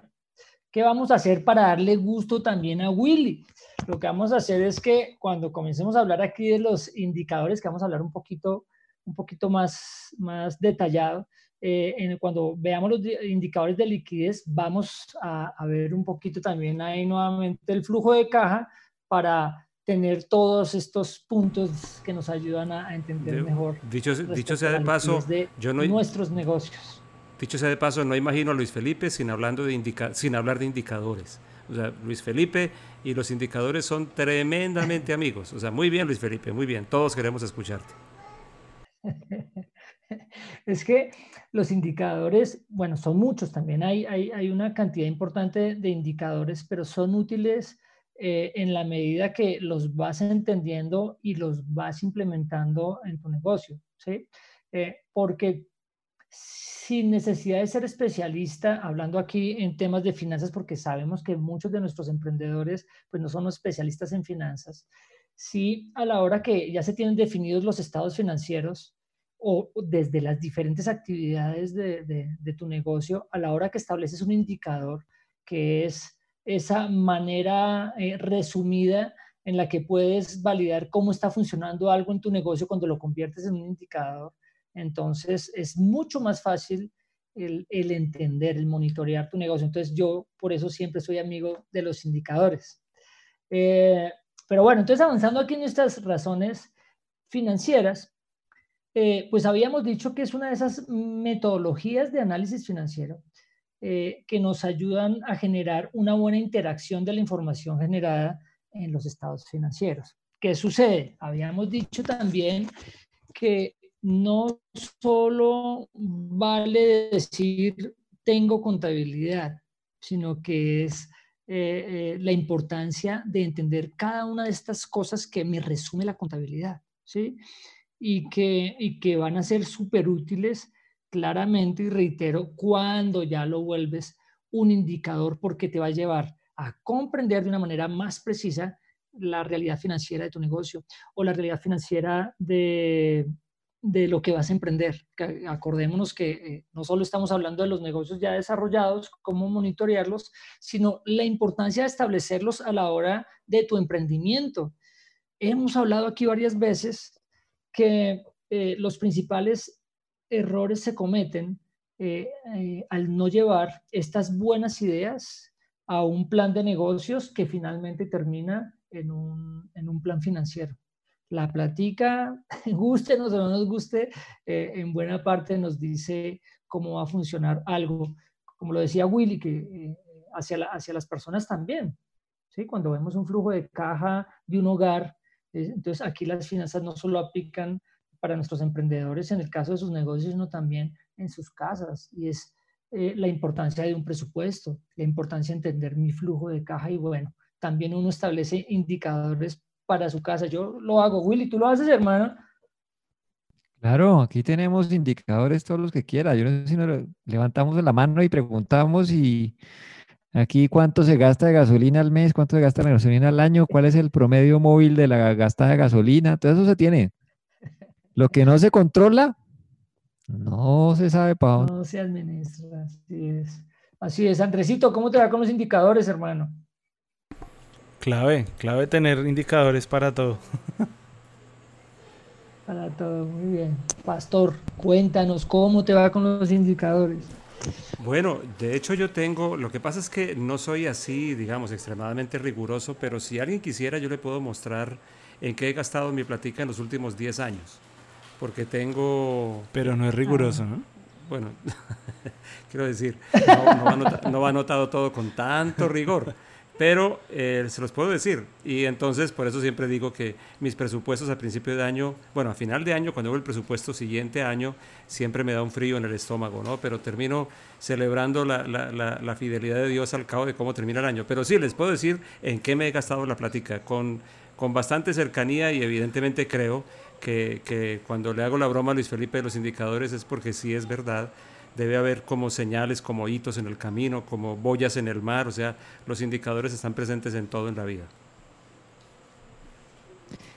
¿Qué vamos a hacer para darle gusto también a Willy? Lo que vamos a hacer es que cuando comencemos a hablar aquí de los indicadores, que vamos a hablar un poquito, un poquito más, más detallado, eh, en, cuando veamos los indicadores de liquidez, vamos a, ver un poquito también ahí nuevamente el flujo de caja para tener todos estos puntos que nos ayudan a, entender mejor. Dicho, dicho sea de paso, de yo no, nuestros negocios. Dicho sea de paso, no imagino a Luis Felipe sin, hablando de sin hablar de indicadores. O sea, Luis Felipe y los indicadores son tremendamente amigos. O sea, muy bien, Luis Felipe, muy bien. Todos queremos escucharte. (laughs) Es que los indicadores, bueno, son muchos también. Hay, hay, hay una cantidad importante de indicadores, pero son útiles eh, en la medida que los vas entendiendo y los vas implementando en tu negocio. ¿sí? Eh, porque sin necesidad de ser especialista, hablando aquí en temas de finanzas, porque sabemos que muchos de nuestros emprendedores pues no son especialistas en finanzas, sí a la hora que ya se tienen definidos los estados financieros o desde las diferentes actividades de, tu negocio, a la hora que estableces un indicador que es esa manera eh, resumida en la que puedes validar cómo está funcionando algo en tu negocio cuando lo conviertes en un indicador, entonces es mucho más fácil el, entender, el monitorear tu negocio. Entonces yo por eso siempre soy amigo de los indicadores. Eh, pero bueno, entonces avanzando aquí en estas razones financieras, eh, pues habíamos dicho que es una de esas metodologías de análisis financiero eh, que nos ayudan a generar una buena interacción de la información generada en los estados financieros. ¿Qué sucede? Habíamos dicho también que no solo vale decir tengo contabilidad, sino que es eh, eh, la importancia de entender cada una de estas cosas que me resume la contabilidad, ¿sí? Y que, y que van a ser súper útiles claramente, y reitero, cuando ya lo vuelves un indicador porque te va a llevar a comprender de una manera más precisa la realidad financiera de tu negocio o la realidad financiera de, de lo que vas a emprender. Acordémonos que eh, no solo estamos hablando de los negocios ya desarrollados, cómo monitorearlos, sino la importancia de establecerlos a la hora de tu emprendimiento. Hemos hablado aquí varias veces que eh, los principales errores se cometen eh, al no llevar estas buenas ideas a un plan de negocios que finalmente termina en un plan financiero la platica, (laughs) guste o no nos guste, eh, en buena parte nos dice cómo va a funcionar algo. Como lo decía Willy, que eh, hacia, hacia las personas también. ¿sí? Cuando vemos un flujo de caja de un hogar, eh, entonces aquí las finanzas no solo aplican para nuestros emprendedores en el caso de sus negocios, sino también en sus casas. Y es la importancia de un presupuesto, la importancia de entender mi flujo de caja y bueno, también uno establece indicadores para su casa. Yo lo hago, Willy, ¿tú lo haces, hermano? Claro, aquí tenemos indicadores todos los que quiera. Yo no sé si nos levantamos la mano y preguntamos y aquí cuánto se gasta de gasolina al mes, cuánto se gasta de gasolina al año, cuál es el promedio móvil de la gastada de gasolina, todo eso se tiene. Lo que no se controla, no se sabe para dónde. No se administra, así es. Así es. Andresito, ¿cómo te va con los indicadores, hermano? Clave, clave tener indicadores para todo. para todo, muy bien. Pastor, cuéntanos cómo te va con los indicadores. Bueno, de hecho yo tengo, lo que pasa es que no soy así, digamos, extremadamente riguroso, pero si alguien quisiera yo le puedo mostrar en qué he gastado mi platica en los últimos 10 años. Porque tengo... Pero no es riguroso, ¿no? Bueno, (laughs) quiero decir, no, va anotado todo con tanto rigor pero eh, se los puedo decir. Y entonces, por eso siempre digo que mis presupuestos a principio de año, bueno, a final de año, cuando hago el presupuesto siguiente año, siempre me da un frío en el estómago, ¿no? Pero termino celebrando la, la, la, fidelidad de Dios al cabo de cómo termina el año. Pero sí, les puedo decir en qué me he gastado la plática, con, con bastante cercanía y evidentemente creo que, que cuando le hago la broma a Luis Felipe de los indicadores es porque sí es verdad debe haber como señales, como hitos en el camino, como boyas en el mar, o sea, los indicadores están presentes en todo en la vida.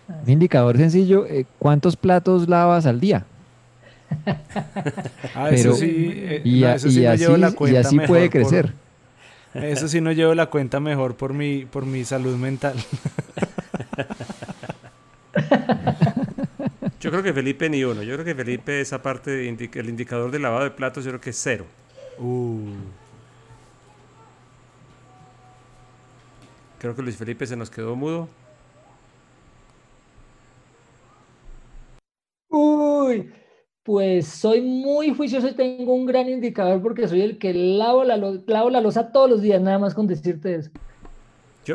Un indicador sencillo, eh, ¿cuántos platos lavas al día? (laughs) ah, eso sí, eh, y, así, puede crecer. eso sí no llevo la cuenta mejor por mi, por mi salud mental. (laughs) Yo creo que Felipe ni uno. Yo creo que Felipe esa parte, el indicador de lavado de platos, yo creo que es cero. Uh. Creo que Luis Felipe se nos quedó mudo. Uy, pues soy muy juicioso y tengo un gran indicador porque soy el que lavo la, lavo la losa todos los días, nada más con decirte eso.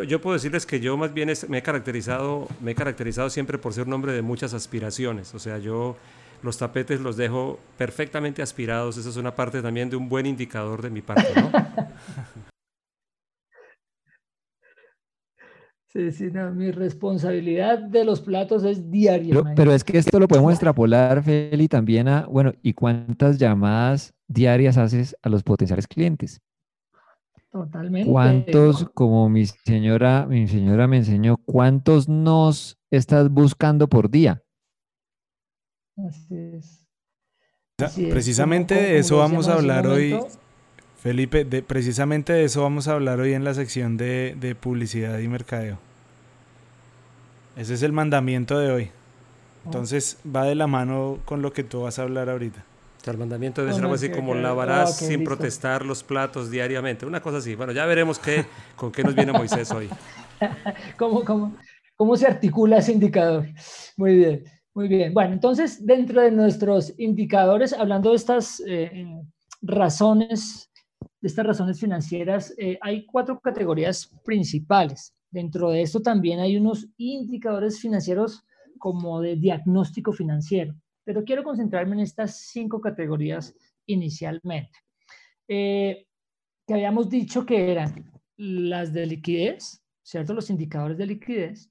Yo, puedo decirles que yo más bien me, he caracterizado, me he caracterizado siempre por ser un hombre de muchas aspiraciones. O sea, yo los tapetes los dejo perfectamente aspirados. Esa es una parte también de un buen indicador de mi parte, ¿no? (laughs) Sí, sí, no, mi responsabilidad de los platos es diaria. Pero, pero, es que esto lo podemos extrapolar, Feli, también a, bueno, ¿y cuántas llamadas diarias haces a los potenciales clientes? Totalmente. ¿Cuántos, como mi señora, mi señora me enseñó, cuántos nos estás buscando por día? Así es. precisamente de eso vamos a hablar hoy, Felipe, de, precisamente de eso vamos a hablar hoy en la sección de, de publicidad y mercadeo. Ese es el mandamiento de hoy. Entonces va de la mano con lo que tú vas a hablar ahorita el mandamiento debe ser algo así como lavarás sin protestar los platos diariamente. Una cosa así. Bueno, ya veremos qué, con qué nos viene Moisés hoy. (laughs) ¿Cómo, cómo, cómo se articula ese indicador? Muy bien, muy bien. Bueno, entonces, dentro de nuestros indicadores, hablando de estas eh, razones, de estas razones financieras, eh, hay cuatro categorías principales. Dentro de esto también hay unos indicadores financieros como de diagnóstico financiero pero quiero concentrarme en estas cinco categorías inicialmente. Eh, que habíamos dicho que eran las de liquidez, ¿cierto? Los indicadores de liquidez,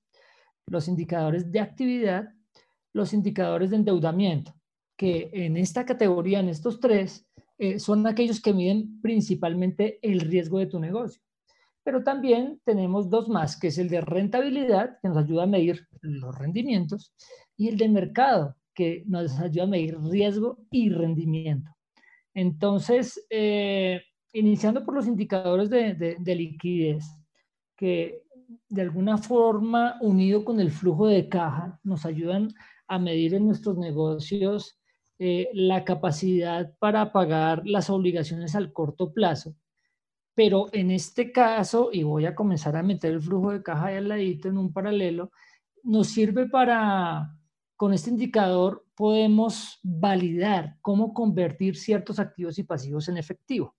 los indicadores de actividad, los indicadores de endeudamiento, que en esta categoría, en estos tres, eh, son aquellos que miden principalmente el riesgo de tu negocio. Pero también tenemos dos más, que es el de rentabilidad, que nos ayuda a medir los rendimientos, y el de mercado, que nos ayuda a medir riesgo y rendimiento. Entonces, eh, iniciando por los indicadores de, liquidez, que de alguna forma, unido con el flujo de caja, nos ayudan a medir en nuestros negocios eh, la capacidad para pagar las obligaciones al corto plazo. Pero en este caso, y voy a comenzar a meter el flujo de caja ahí al ladito en un paralelo, nos sirve para con este indicador podemos validar cómo convertir ciertos activos y pasivos en efectivo.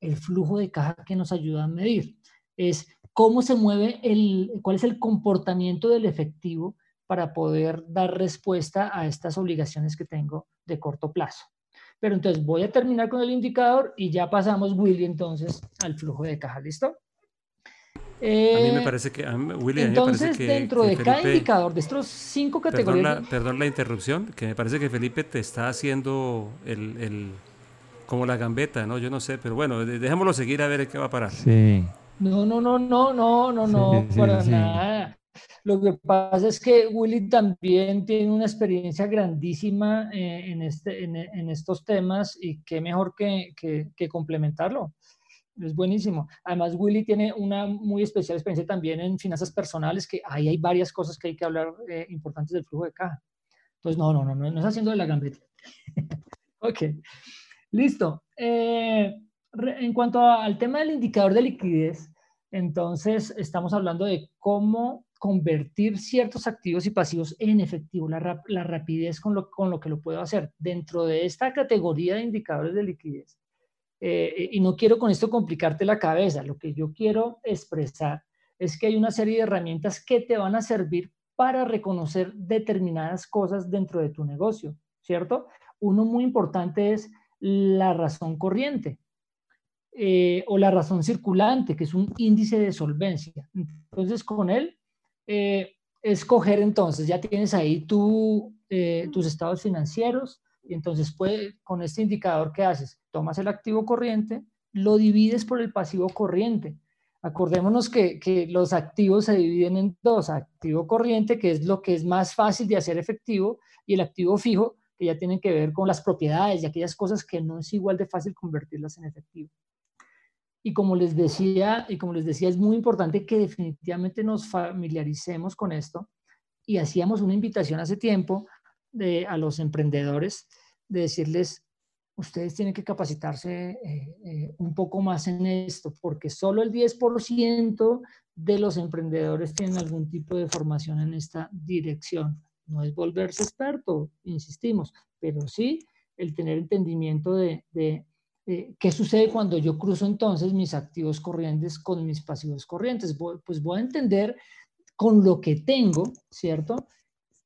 El flujo de caja que nos ayuda a medir es cómo se mueve el, cuál es el comportamiento del efectivo para poder dar respuesta a estas obligaciones que tengo de corto plazo. Pero entonces voy a terminar con el indicador y ya pasamos, Willy, entonces al flujo de caja. ¿Listo? A mí me eh, parece que, Willy, entonces, dentro de cada indicador de estos cinco categorías. Perdón la, interrupción, que me parece que Felipe te está haciendo el, el, como la gambeta, ¿no? Yo no sé, pero bueno, dejémoslo seguir a ver qué va a parar. Sí. No, no, no, no, no, no, no, para nada. Lo que pasa es que Willy también tiene una experiencia grandísima eh, en, este, en, en, estos temas y qué mejor que, que, que complementarlo. Es buenísimo. Además, Willy tiene una muy especial experiencia también en finanzas personales, que ahí hay varias cosas que hay que hablar eh, importantes del flujo de caja. Entonces, no, no, no, no, no es haciendo de la gambeta. (laughs) ok, listo. Eh, en cuanto al tema del indicador de liquidez, entonces estamos hablando de cómo convertir ciertos activos y pasivos en efectivo, la, la rapidez con lo, con lo que lo puedo hacer dentro de esta categoría de indicadores de liquidez. Eh, y no quiero con esto complicarte la cabeza, lo que yo quiero expresar es que hay una serie de herramientas que te van a servir para reconocer determinadas cosas dentro de tu negocio, ¿cierto? Uno muy importante es la razón corriente eh, o la razón circulante, que es un índice de solvencia. Entonces, con él, eh, escoger entonces, ya tienes ahí tu, tus estados financieros, y entonces puede, con este indicador que haces, tomas el activo corriente, lo divides por el pasivo corriente. Acordémonos que, que, los activos se dividen en dos, activo corriente, que es lo que es más fácil de hacer efectivo, y el activo fijo, que ya tienen que ver con las propiedades y aquellas cosas que no es igual de fácil convertirlas en efectivo. Y como les decía, y como les decía, es muy importante que definitivamente nos familiaricemos con esto. Y hacíamos una invitación hace tiempo de, a los emprendedores de decirles, ustedes tienen que capacitarse eh, eh, un poco más en esto, porque solo el 10% de los emprendedores tienen algún tipo de formación en esta dirección. No es volverse experto, insistimos, pero sí el tener entendimiento de, de eh, ¿qué sucede cuando yo cruzo entonces mis activos corrientes con mis pasivos corrientes? pues voy a entender con lo que tengo, ¿cierto?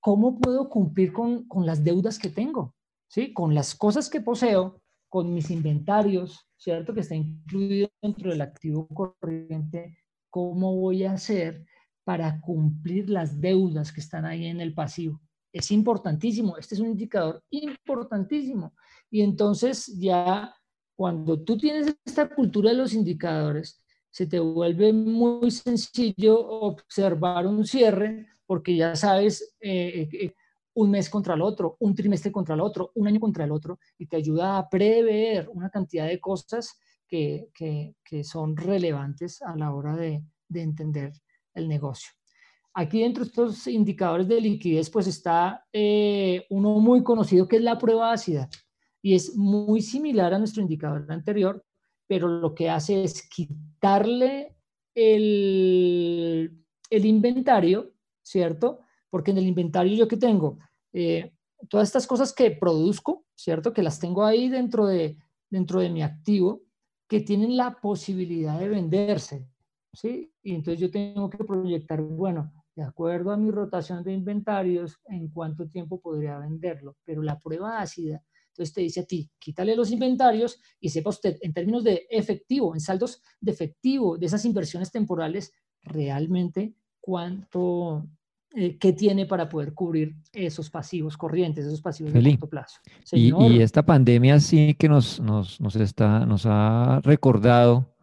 ¿Cómo puedo cumplir con, con las deudas que tengo? ¿Sí? Con las cosas que poseo, con mis inventarios, ¿cierto? Que está incluido dentro del activo corriente, ¿cómo voy a hacer para cumplir las deudas que están ahí en el pasivo? Es importantísimo, este es un indicador importantísimo. Y entonces ya cuando tú tienes esta cultura de los indicadores, se te vuelve muy sencillo observar un cierre porque ya sabes eh, eh, un mes contra el otro, un trimestre contra el otro, un año contra el otro, y te ayuda a prever una cantidad de cosas que, son relevantes a la hora de, entender el negocio. Aquí dentro de estos indicadores de liquidez, pues está eh, uno muy conocido que es la prueba ácida y es muy similar a nuestro indicador anterior, pero lo que hace es quitarle el, el inventario, ¿cierto? Porque en el inventario yo que tengo eh, todas estas cosas que produzco, ¿cierto? Que las tengo ahí dentro de, dentro de mi activo, que tienen la posibilidad de venderse, ¿sí? Y entonces yo tengo que proyectar, bueno, de acuerdo a mi rotación de inventarios, en cuánto tiempo podría venderlo. Pero la prueba ácida entonces te dice a ti, quítale los inventarios y sepa usted, en términos de efectivo, en saldos de efectivo de esas inversiones temporales, realmente cuánto, eh, qué tiene para poder cubrir esos pasivos corrientes, esos pasivos de corto plazo. Y, esta pandemia sí que nos, nos, nos, está, nos ha recordado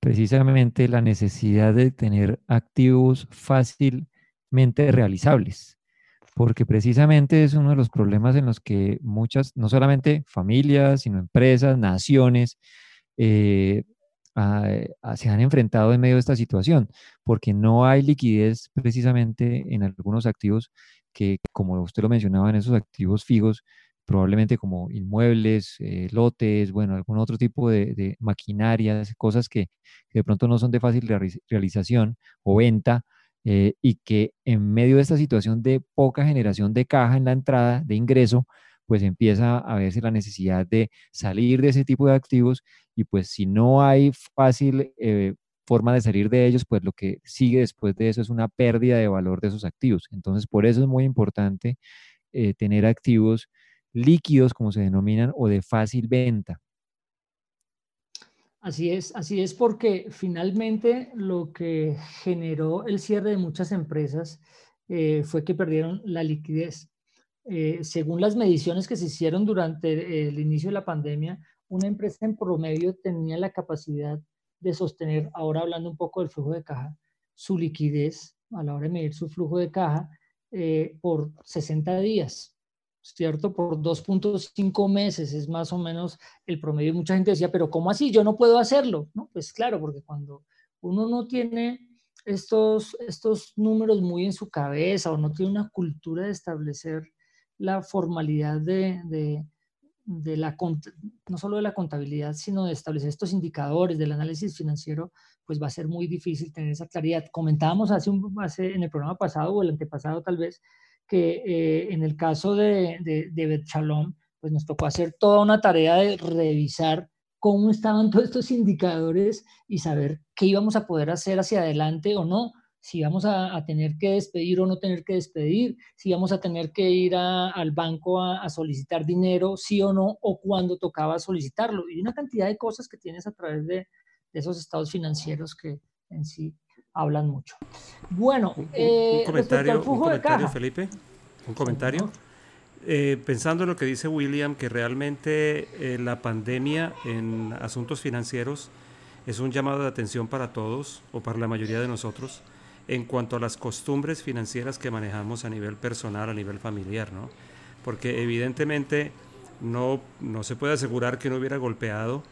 precisamente la necesidad de tener activos fácilmente realizables porque precisamente es uno de los problemas en los que muchas, no solamente familias, sino empresas, naciones, eh, se han enfrentado en medio de esta situación, porque no hay liquidez precisamente en algunos activos que, como usted lo mencionaba, en esos activos fijos, probablemente como inmuebles, eh, lotes, bueno, algún otro tipo de, maquinarias, cosas que, de pronto no son de fácil realización o venta, eh, y que en medio de esta situación de poca generación de caja en la entrada, de ingreso, pues empieza a verse la necesidad de salir de ese tipo de activos y pues si no hay fácil eh, forma de salir de ellos, pues lo que sigue después de eso es una pérdida de valor de esos activos. Entonces, por eso es muy importante eh, tener activos líquidos, como se denominan, o de fácil venta. Así es, así es porque finalmente lo que generó el cierre de muchas empresas eh, fue que perdieron la liquidez. Eh, según las mediciones que se hicieron durante el inicio de la pandemia, una empresa en promedio tenía la capacidad de sostener, ahora hablando un poco del flujo de caja, su liquidez a la hora de medir su flujo de caja eh, por 60 días. ¿cierto? Por 2.5 meses es más o menos el promedio. Mucha gente decía, pero ¿cómo así? Yo no puedo hacerlo, ¿no? Pues claro, porque cuando uno no tiene estos, estos números muy en su cabeza o no tiene una cultura de establecer la formalidad de, de, la, no solo de la contabilidad, sino de establecer estos indicadores del análisis financiero, pues va a ser muy difícil tener esa claridad. Comentábamos hace, un, hace en el programa pasado o el antepasado tal vez, que eh, en el caso de, de, de pues nos tocó hacer toda una tarea de revisar cómo estaban todos estos indicadores y saber qué íbamos a poder hacer hacia adelante o no, si íbamos a, tener que despedir o no tener que despedir, si íbamos a tener que ir al banco a, solicitar dinero, sí o no, o cuando tocaba solicitarlo. Y una cantidad de cosas que tienes a través de, esos estados financieros que en sí hablan mucho. Bueno, un, eh, comentario, Felipe. Un comentario. Eh, pensando en lo que dice William, que realmente eh, la pandemia en asuntos financieros es un llamado de atención para todos o para la mayoría de nosotros en cuanto a las costumbres financieras que manejamos a nivel personal, a nivel familiar, ¿no? Porque evidentemente no, no se puede asegurar que no hubiera golpeado,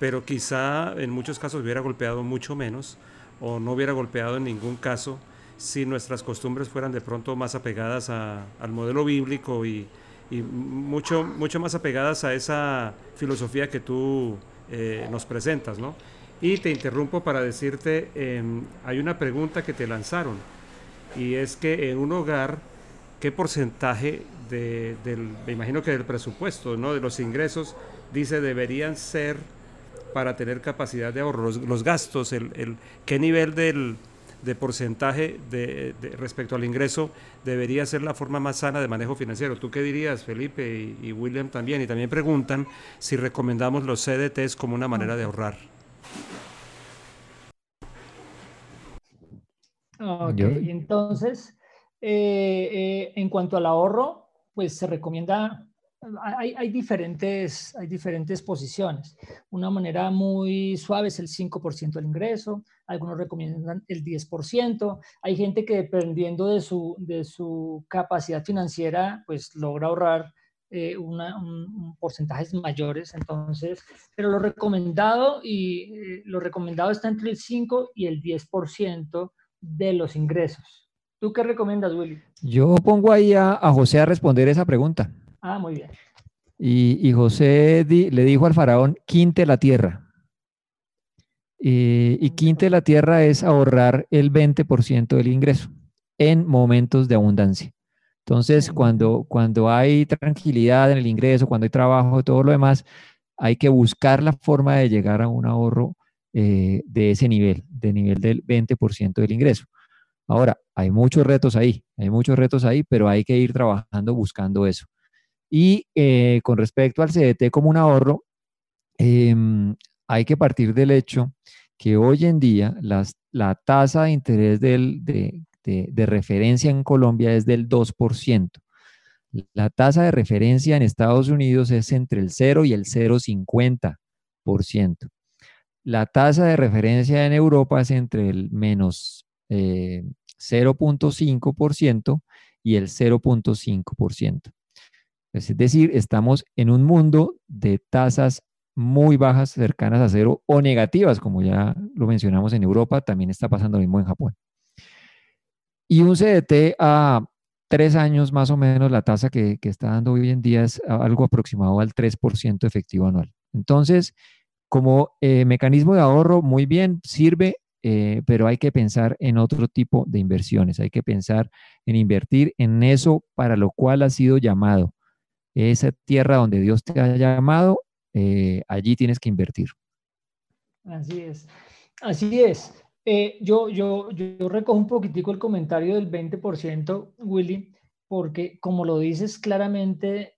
pero quizá en muchos casos hubiera golpeado mucho menos o no hubiera golpeado en ningún caso si nuestras costumbres fueran de pronto más apegadas al modelo bíblico y, mucho, mucho más apegadas a esa filosofía que tú eh, nos presentas, ¿no? Y te interrumpo para decirte, em, hay una pregunta que te lanzaron, y es que en un hogar, ¿qué porcentaje de, del, me imagino que del presupuesto, ¿no? de los ingresos, dice, deberían ser para tener capacidad de ahorro, los, gastos, el, el, qué nivel del, de porcentaje de, respecto al ingreso debería ser la forma más sana de manejo financiero. ¿Tú qué dirías, Felipe y, William también? Y también preguntan si recomendamos los CDTs como una manera de ahorrar. Ok, entonces, eh, eh, en cuanto al ahorro, pues se recomienda hay, diferentes, hay diferentes posiciones. Una manera muy suave es el 5% del ingreso, algunos recomiendan el 10%. Hay gente que dependiendo de su, de su capacidad financiera, pues logra ahorrar eh, un, porcentajes mayores. Entonces, pero lo recomendado, y, eh, lo recomendado está entre el 5 y el 10% de los ingresos. ¿Tú qué recomiendas, Willy? Yo pongo ahí a, a José a responder esa pregunta. Ah, muy bien. Y, José le dijo al faraón, quinte la tierra. y quinte la tierra es ahorrar el 20% del ingreso en momentos de abundancia. Entonces, cuando, cuando hay tranquilidad en el ingreso, cuando hay trabajo, todo lo demás, hay que buscar la forma de llegar a un ahorro eh, de ese nivel, de nivel del 20% del ingreso. Ahora, hay muchos retos ahí, hay muchos retos ahí, pero hay que ir trabajando buscando eso. Y eh, con respecto al CDT como un ahorro, em, hay que partir del hecho que hoy en día la tasa de interés de, referencia en Colombia es del 2%. La tasa de referencia en Estados Unidos es entre el 0 y el 0,50%. La tasa de referencia en Europa es entre el menos 0.5% eh, y el 0.5%. Es decir, estamos en un mundo de tasas muy bajas, cercanas a cero o negativas, como ya lo mencionamos en Europa, también está pasando lo mismo en Japón. Y un CDT a tres años más o menos, la tasa que, está dando hoy en día es algo aproximado al 3% efectivo anual. Entonces, como eh, mecanismo de ahorro, muy bien, sirve, eh, pero hay que pensar en otro tipo de inversiones, hay que pensar en invertir en eso para lo cual ha sido llamado, esa tierra donde Dios te ha llamado, eh, allí tienes que invertir. Así es, así es. Eh, yo, yo, yo recojo un poquitico el comentario del 20%, Willy, porque como lo dices claramente,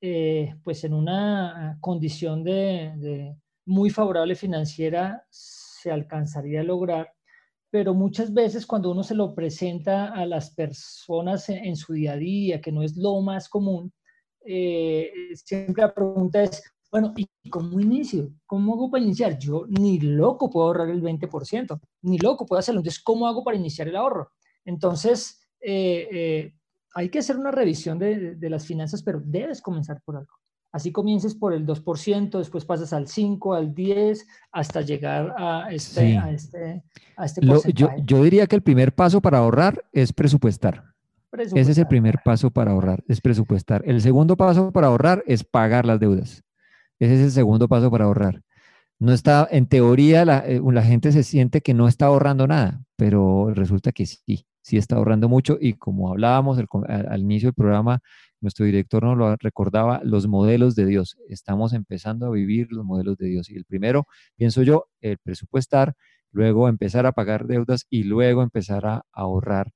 pues en una condición de, muy favorable financiera se alcanzaría a lograr, pero muchas veces cuando uno se lo presenta a las personas en su día a día, que no es lo más común, eh, siempre la pregunta es, bueno, ¿y cómo inicio? ¿Cómo hago para iniciar? Yo ni loco puedo ahorrar el 20%, ni loco puedo hacerlo. Entonces, ¿cómo hago para iniciar el ahorro? Entonces, eh, eh, hay que hacer una revisión de, las finanzas, pero debes comenzar por algo. Así comiences por el 2%, después pasas al 5, al 10, hasta llegar a este, a este, a este porcentaje. yo, diría que el primer paso para ahorrar es presupuestar. Ese es el primer paso para ahorrar, es presupuestar. El segundo paso para ahorrar es pagar las deudas. Ese es el segundo paso para ahorrar. No está, en teoría, la, eh, la gente se siente que no está ahorrando nada, pero resulta que sí, sí está ahorrando mucho y como hablábamos al, inicio del programa, nuestro director nos lo recordaba, los modelos de Dios. Estamos empezando a vivir los modelos de Dios. Y el primero, pienso yo, el presupuestar, luego empezar a pagar deudas y luego empezar a ahorrar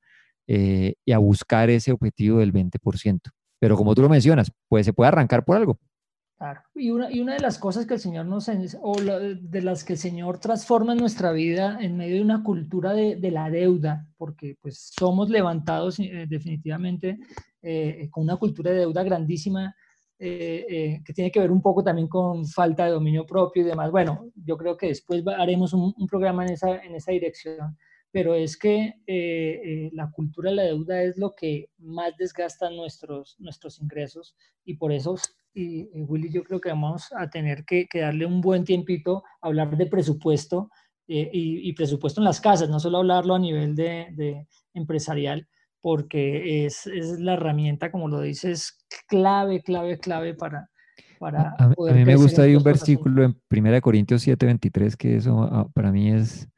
eh, y a buscar ese objetivo del 20%. Pero como tú lo mencionas, pues se puede arrancar por algo. Y una, y una de las cosas que el Señor nos, o de las que el Señor transforma en nuestra vida en medio de una cultura de, de la deuda, porque pues somos levantados eh, definitivamente eh, con una cultura de deuda grandísima, que tiene que ver un poco también con falta de dominio propio y demás. Bueno, yo creo que después haremos un, programa en esa, en esa dirección pero es que eh, eh, la cultura de la deuda es lo que más desgasta nuestros, nuestros ingresos y por eso, y, Willy, yo creo que vamos a tener que, darle un buen tiempito a hablar de presupuesto eh, y, presupuesto en las casas, no solo hablarlo a nivel de, empresarial, porque es, es, la herramienta, como lo dices, clave, clave, clave para, para a, a mí me gusta ahí un versículo en 1 Corintios 7, 23, que eso ah, para mí es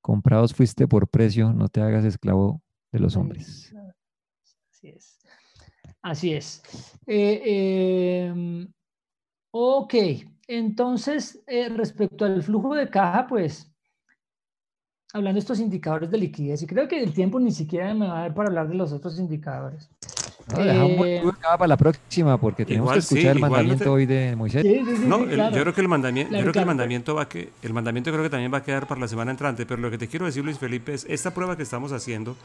Comprados fuiste por precio, no te hagas esclavo de los hombres. Así es. Así es. Eh, em, ok, entonces eh, respecto al flujo de caja, pues hablando de estos indicadores de liquidez, y creo que el tiempo ni siquiera me va a dar para hablar de los otros indicadores. No, dejamos eh, para la próxima porque tenemos que escuchar el mandamiento hoy de Moisés. no, yo creo que el mandamiento, creo que el mandamiento va que el mandamiento creo que también va a quedar para la semana entrante, pero lo que te quiero decir Luis Felipe es esta prueba que estamos haciendo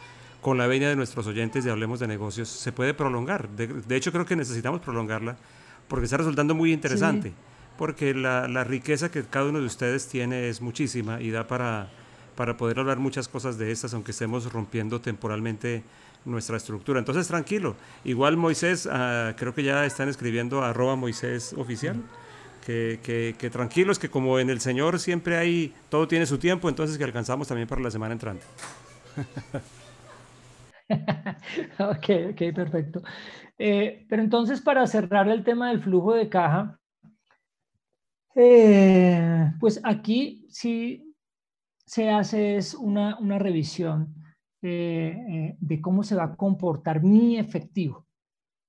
con la venia de nuestros oyentes de Hablemos de Negocios se puede prolongar. De, hecho creo que necesitamos prolongarla porque está resultando muy interesante, porque la, la riqueza que cada uno de ustedes tiene es muchísima y da para para poder hablar muchas cosas de estas, aunque estemos rompiendo temporalmente nuestra estructura. Entonces, tranquilo. Igual Moisés, ah, creo que ya están escribiendo arroba Moisés oficial. Que, que, tranquilos, que como en el Señor siempre hay, todo tiene su tiempo, entonces que alcanzamos también para la semana entrante. (laughs) (laughs) ok, ok, perfecto. Eh, pero entonces, para cerrar el tema del flujo de caja, eh, pues aquí sí se hace es una, una revisión eh, de cómo se va a comportar mi efectivo,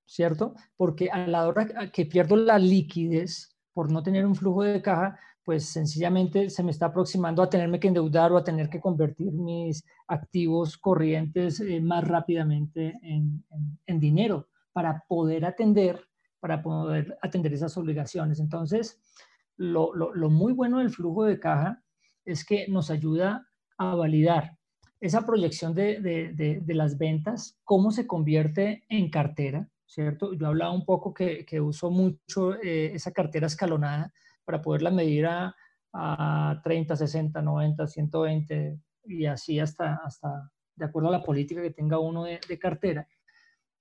¿cierto? Porque a la hora que pierdo la liquidez por no tener un flujo de caja, pues sencillamente se me está aproximando a tenerme que endeudar o a tener que convertir mis activos corrientes eh, más rápidamente en, dinero para poder atender, para poder atender esas obligaciones. Entonces, lo, lo muy bueno del flujo de caja es que nos ayuda a validar esa proyección de, las ventas, cómo se convierte en cartera, ¿cierto? Yo hablaba un poco que, que uso mucho eh, esa cartera escalonada para poderla medir a, 30, 60, 90, 120 y así hasta, hasta de acuerdo a la política que tenga uno de, cartera,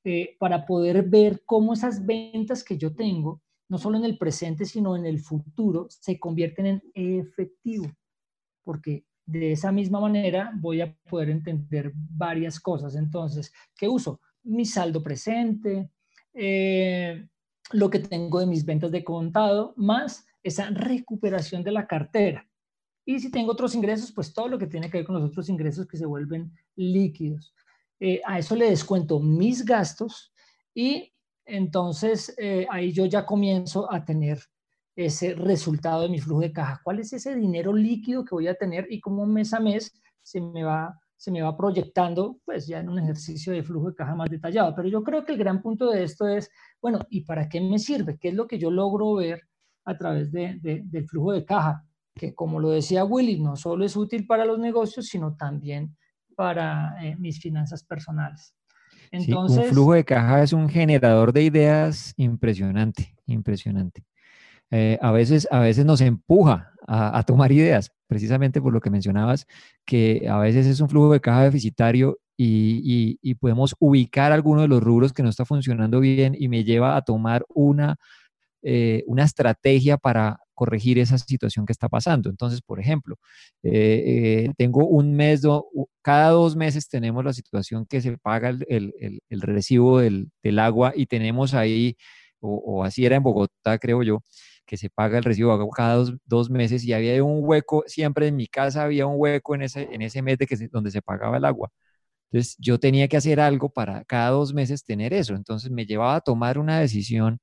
eh, para poder ver cómo esas ventas que yo tengo, no solo en el presente, sino en el futuro, se convierten en efectivo. Porque de esa misma manera voy a poder entender varias cosas. Entonces, ¿qué uso? Mi saldo presente, eh, lo que tengo de mis ventas de contado, más esa recuperación de la cartera. Y si tengo otros ingresos, pues todo lo que tiene que ver con los otros ingresos que se vuelven líquidos. Eh, a eso le descuento mis gastos y entonces eh, ahí yo ya comienzo a tener ese resultado de mi flujo de caja, cuál es ese dinero líquido que voy a tener y cómo mes a mes se me va, se me va proyectando, pues ya en un ejercicio de flujo de caja más detallado. Pero yo creo que el gran punto de esto es, bueno, ¿y para qué me sirve? ¿Qué es lo que yo logro ver a través de, del flujo de caja? Que como lo decía Willy, no solo es útil para los negocios, sino también para eh, mis finanzas personales. Entonces, un flujo de caja es un generador de ideas impresionante, impresionante. Eh, a, veces, a veces nos empuja a, tomar ideas, precisamente por lo que mencionabas, que a veces es un flujo de caja deficitario y, podemos ubicar alguno de los rubros que no está funcionando bien y me lleva a tomar una eh, una estrategia para corregir esa situación que está pasando. Entonces, por ejemplo, eh, tengo un mes, cada dos meses tenemos la situación que se paga el, recibo del, agua y tenemos ahí, o, así era en Bogotá, creo yo, que se paga el recibo de agua cada dos, meses y había un hueco, siempre en mi casa había un hueco en ese, en ese mes de que donde se pagaba el agua. Entonces yo tenía que hacer algo para cada dos meses tener eso. Entonces me llevaba a tomar una decisión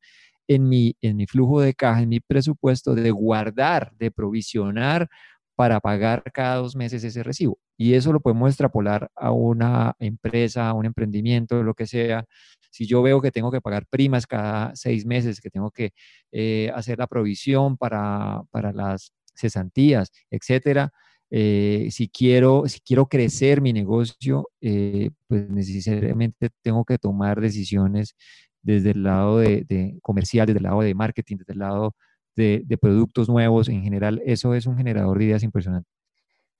en mi, en mi flujo de caja, en mi presupuesto, de guardar, de provisionar para pagar cada dos meses ese recibo. Y eso lo podemos extrapolar a una empresa, a un emprendimiento, lo que sea. Si yo veo que tengo que pagar primas cada seis meses, que tengo que eh, hacer la provisión para, para las cesantías, etcétera, eh, si, quiero, si quiero crecer mi negocio, eh, pues necesariamente tengo que tomar decisiones desde el lado de, comercial, desde el lado de marketing, desde el lado de, productos nuevos en general. Eso es un generador de ideas impresionante.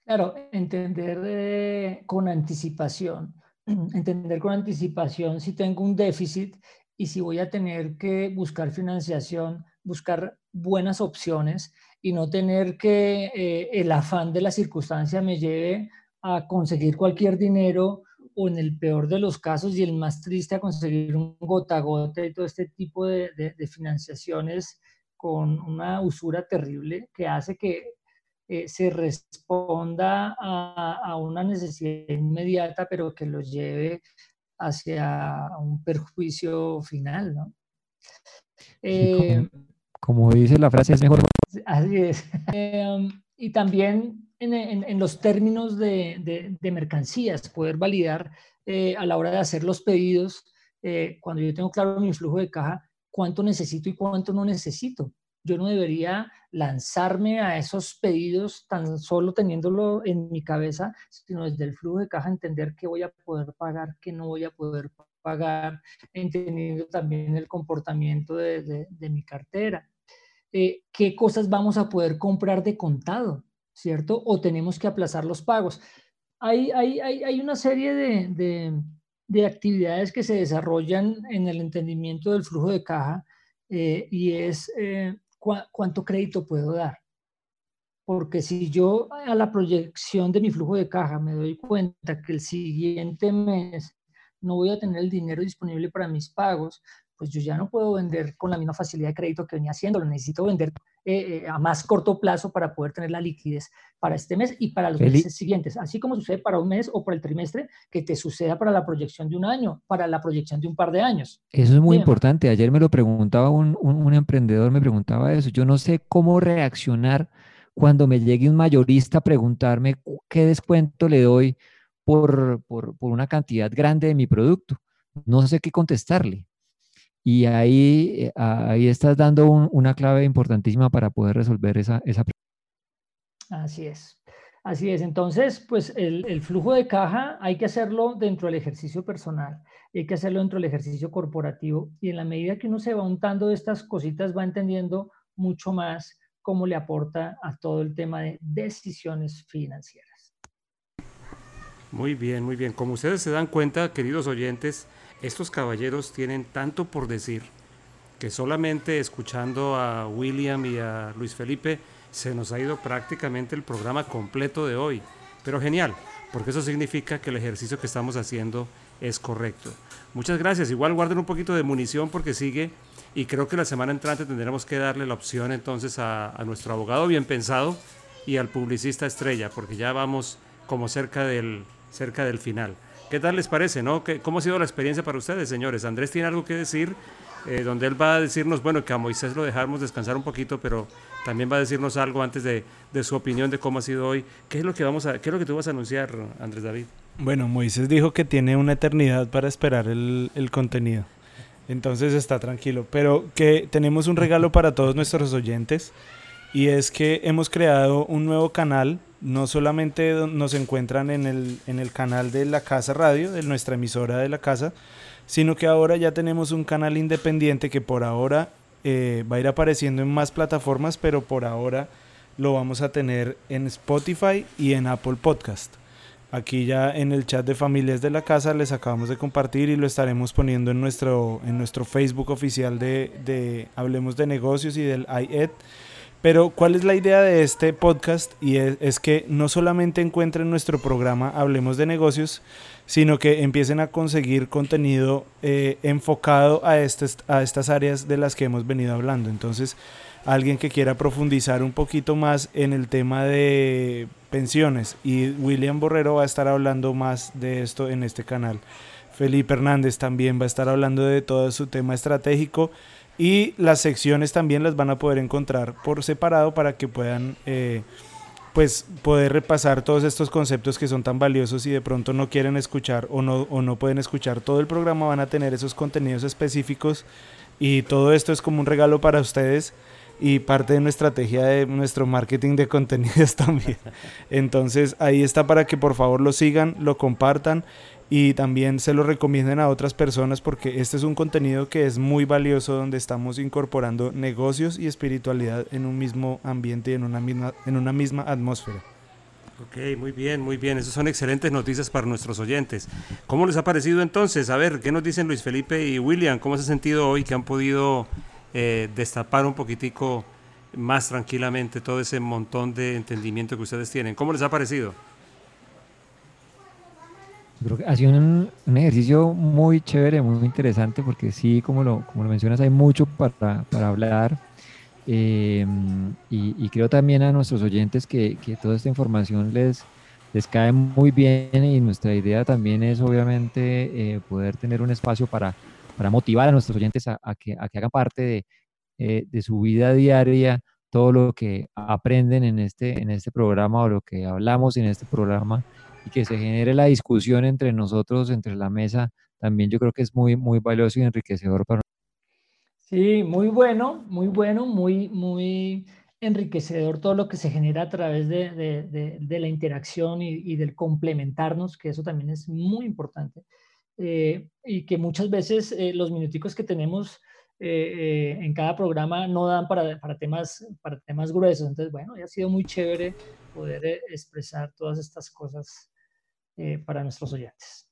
Claro, entender eh, con anticipación, (clears throat) entender con anticipación si tengo un déficit y si voy a tener que buscar financiación, buscar buenas opciones y no tener que eh, el afán de la circunstancia me lleve a conseguir cualquier dinero o en el peor de los casos y el más triste a conseguir un gota a gota y todo este tipo de, financiaciones con una usura terrible que hace que eh, se responda a, una necesidad inmediata, pero que lo lleve hacia un perjuicio final, ¿no? Eh, como dice la frase, es mejor. Así es. (laughs) Eh, um, y también en, los términos de, mercancías, poder validar eh, a la hora de hacer los pedidos, eh, cuando yo tengo claro mi flujo de caja, cuánto necesito y cuánto no necesito. Yo no debería lanzarme a esos pedidos tan solo teniéndolo en mi cabeza, sino desde el flujo de caja entender qué voy a poder pagar, qué no voy a poder pagar, entendiendo también el comportamiento de mi cartera. Eh, qué cosas vamos a poder comprar de contado, ¿cierto? O tenemos que aplazar los pagos. Hay, hay, hay, una serie de, de, actividades que se desarrollan en el entendimiento del flujo de caja eh, y es eh, cuánto crédito puedo dar. Porque si yo a la proyección de mi flujo de caja me doy cuenta que el siguiente mes no voy a tener el dinero disponible para mis pagos, pues yo ya no puedo vender con la misma facilidad de crédito que venía haciendo, lo necesito vender eh, eh, a más corto plazo para poder tener la liquidez para este mes y para los meses siguientes, así como sucede para un mes o para el trimestre, que te suceda para la proyección de un año, para la proyección de un par de años. Eso es muy importante. Ayer me lo preguntaba un, un, emprendedor, me preguntaba eso. Yo no sé cómo reaccionar cuando me llegue un mayorista a preguntarme qué descuento le doy por, por, por una cantidad grande de mi producto. No sé qué contestarle. Y ahí, eh, ahí estás dando una clave importantísima para poder resolver esa, esa Así es. Así es. Entonces, pues el, el, flujo de caja hay que hacerlo dentro del ejercicio personal, hay que hacerlo dentro del ejercicio corporativo y en la medida que uno se va untando estas cositas va entendiendo mucho más cómo le aporta a todo el tema de decisiones financieras. Muy bien, muy bien. Como ustedes se dan cuenta, queridos oyentes, estos caballeros tienen tanto por decir que solamente escuchando a William y a Luis Felipe se nos ha ido prácticamente el programa completo de hoy. Pero genial, porque eso significa que el ejercicio que estamos haciendo es correcto. Muchas gracias. Igual guarden un poquito de munición porque sigue y creo que la semana entrante tendremos que darle la opción entonces a, nuestro abogado bien pensado y al publicista estrella porque ya vamos como cerca del, cerca del final. ¿Qué tal les parece? No? ¿Cómo ha sido la experiencia para ustedes, señores? Andrés tiene algo que decir, eh, donde él va a decirnos, bueno, que a Moisés lo dejamos descansar un poquito, pero también va a decirnos algo antes de, su opinión de cómo ha sido hoy. ¿Qué es lo que vamos a, qué es lo que tú vas a anunciar, Andrés David? Bueno, Moisés dijo que tiene una eternidad para esperar el, el contenido. Entonces está tranquilo. Pero que tenemos un regalo para todos nuestros oyentes. Y es que hemos creado un nuevo canal no solamente nos encuentran en el, en el canal de la Casa Radio, de nuestra emisora de la casa, sino que ahora ya tenemos un canal independiente que por ahora eh, va a ir apareciendo en más plataformas, pero por ahora lo vamos a tener en Spotify y en Apple Podcast. Aquí ya en el chat de familias de la casa les acabamos de compartir y lo estaremos poniendo en nuestro, en nuestro Facebook oficial de, de Hablemos de Negocios y del IED. Pero ¿cuál es la idea de este podcast? Y es, que no solamente encuentren nuestro programa Hablemos de Negocios, sino que empiecen a conseguir contenido eh, enfocado a, estas, a estas áreas de las que hemos venido hablando. Entonces, alguien que quiera profundizar un poquito más en el tema de pensiones y William Borrero va a estar hablando más de esto en este canal. Felipe Hernández también va a estar hablando de todo su tema estratégico y las secciones también las van a poder encontrar por separado para que puedan eh, pues poder repasar todos estos conceptos que son tan valiosos y de pronto no quieren escuchar o no, o no pueden escuchar todo el programa van a tener esos contenidos específicos y todo esto es como un regalo para ustedes y parte de nuestra estrategia de nuestro marketing de contenidos (laughs) también. Entonces ahí está para que por favor lo sigan, lo compartan y también se lo recomienden a otras personas porque este es un contenido que es muy valioso donde estamos incorporando negocios y espiritualidad en un mismo ambiente y en una misma, en una misma atmósfera. Ok, muy bien, muy bien. Esas son excelentes noticias para nuestros oyentes. ¿Cómo les ha parecido entonces? A ver, ¿qué nos dicen Luis Felipe y William? ¿Cómo se ha sentido hoy que han podido eh, destapar un poquitico más tranquilamente todo ese montón de entendimiento que ustedes tienen. ¿Cómo les ha parecido? Creo que ha sido un, ejercicio muy chévere, muy interesante, porque sí, como lo, como lo mencionas, hay mucho para, para hablar. Eh, y, creo también a nuestros oyentes que, que, toda esta información les, les cae muy bien y nuestra idea también es obviamente eh, poder tener un espacio para para motivar a nuestros oyentes a, que, a que, hagan parte eh, de, su vida diaria, todo lo que aprenden en este, en este programa o lo que hablamos en este programa y que se genere la discusión entre nosotros, entre la mesa, también yo creo que es muy, muy valioso y enriquecedor para Sí, muy bueno, muy bueno, muy, muy enriquecedor todo lo que se genera a través de, de, de, la interacción y, y, del complementarnos, que eso también es muy importante. Eh, y que muchas veces eh, los minuticos que tenemos eh, en cada programa no dan para, para, temas, para temas gruesos. Entonces, bueno, ha sido muy chévere poder expresar todas estas cosas para nuestros oyentes.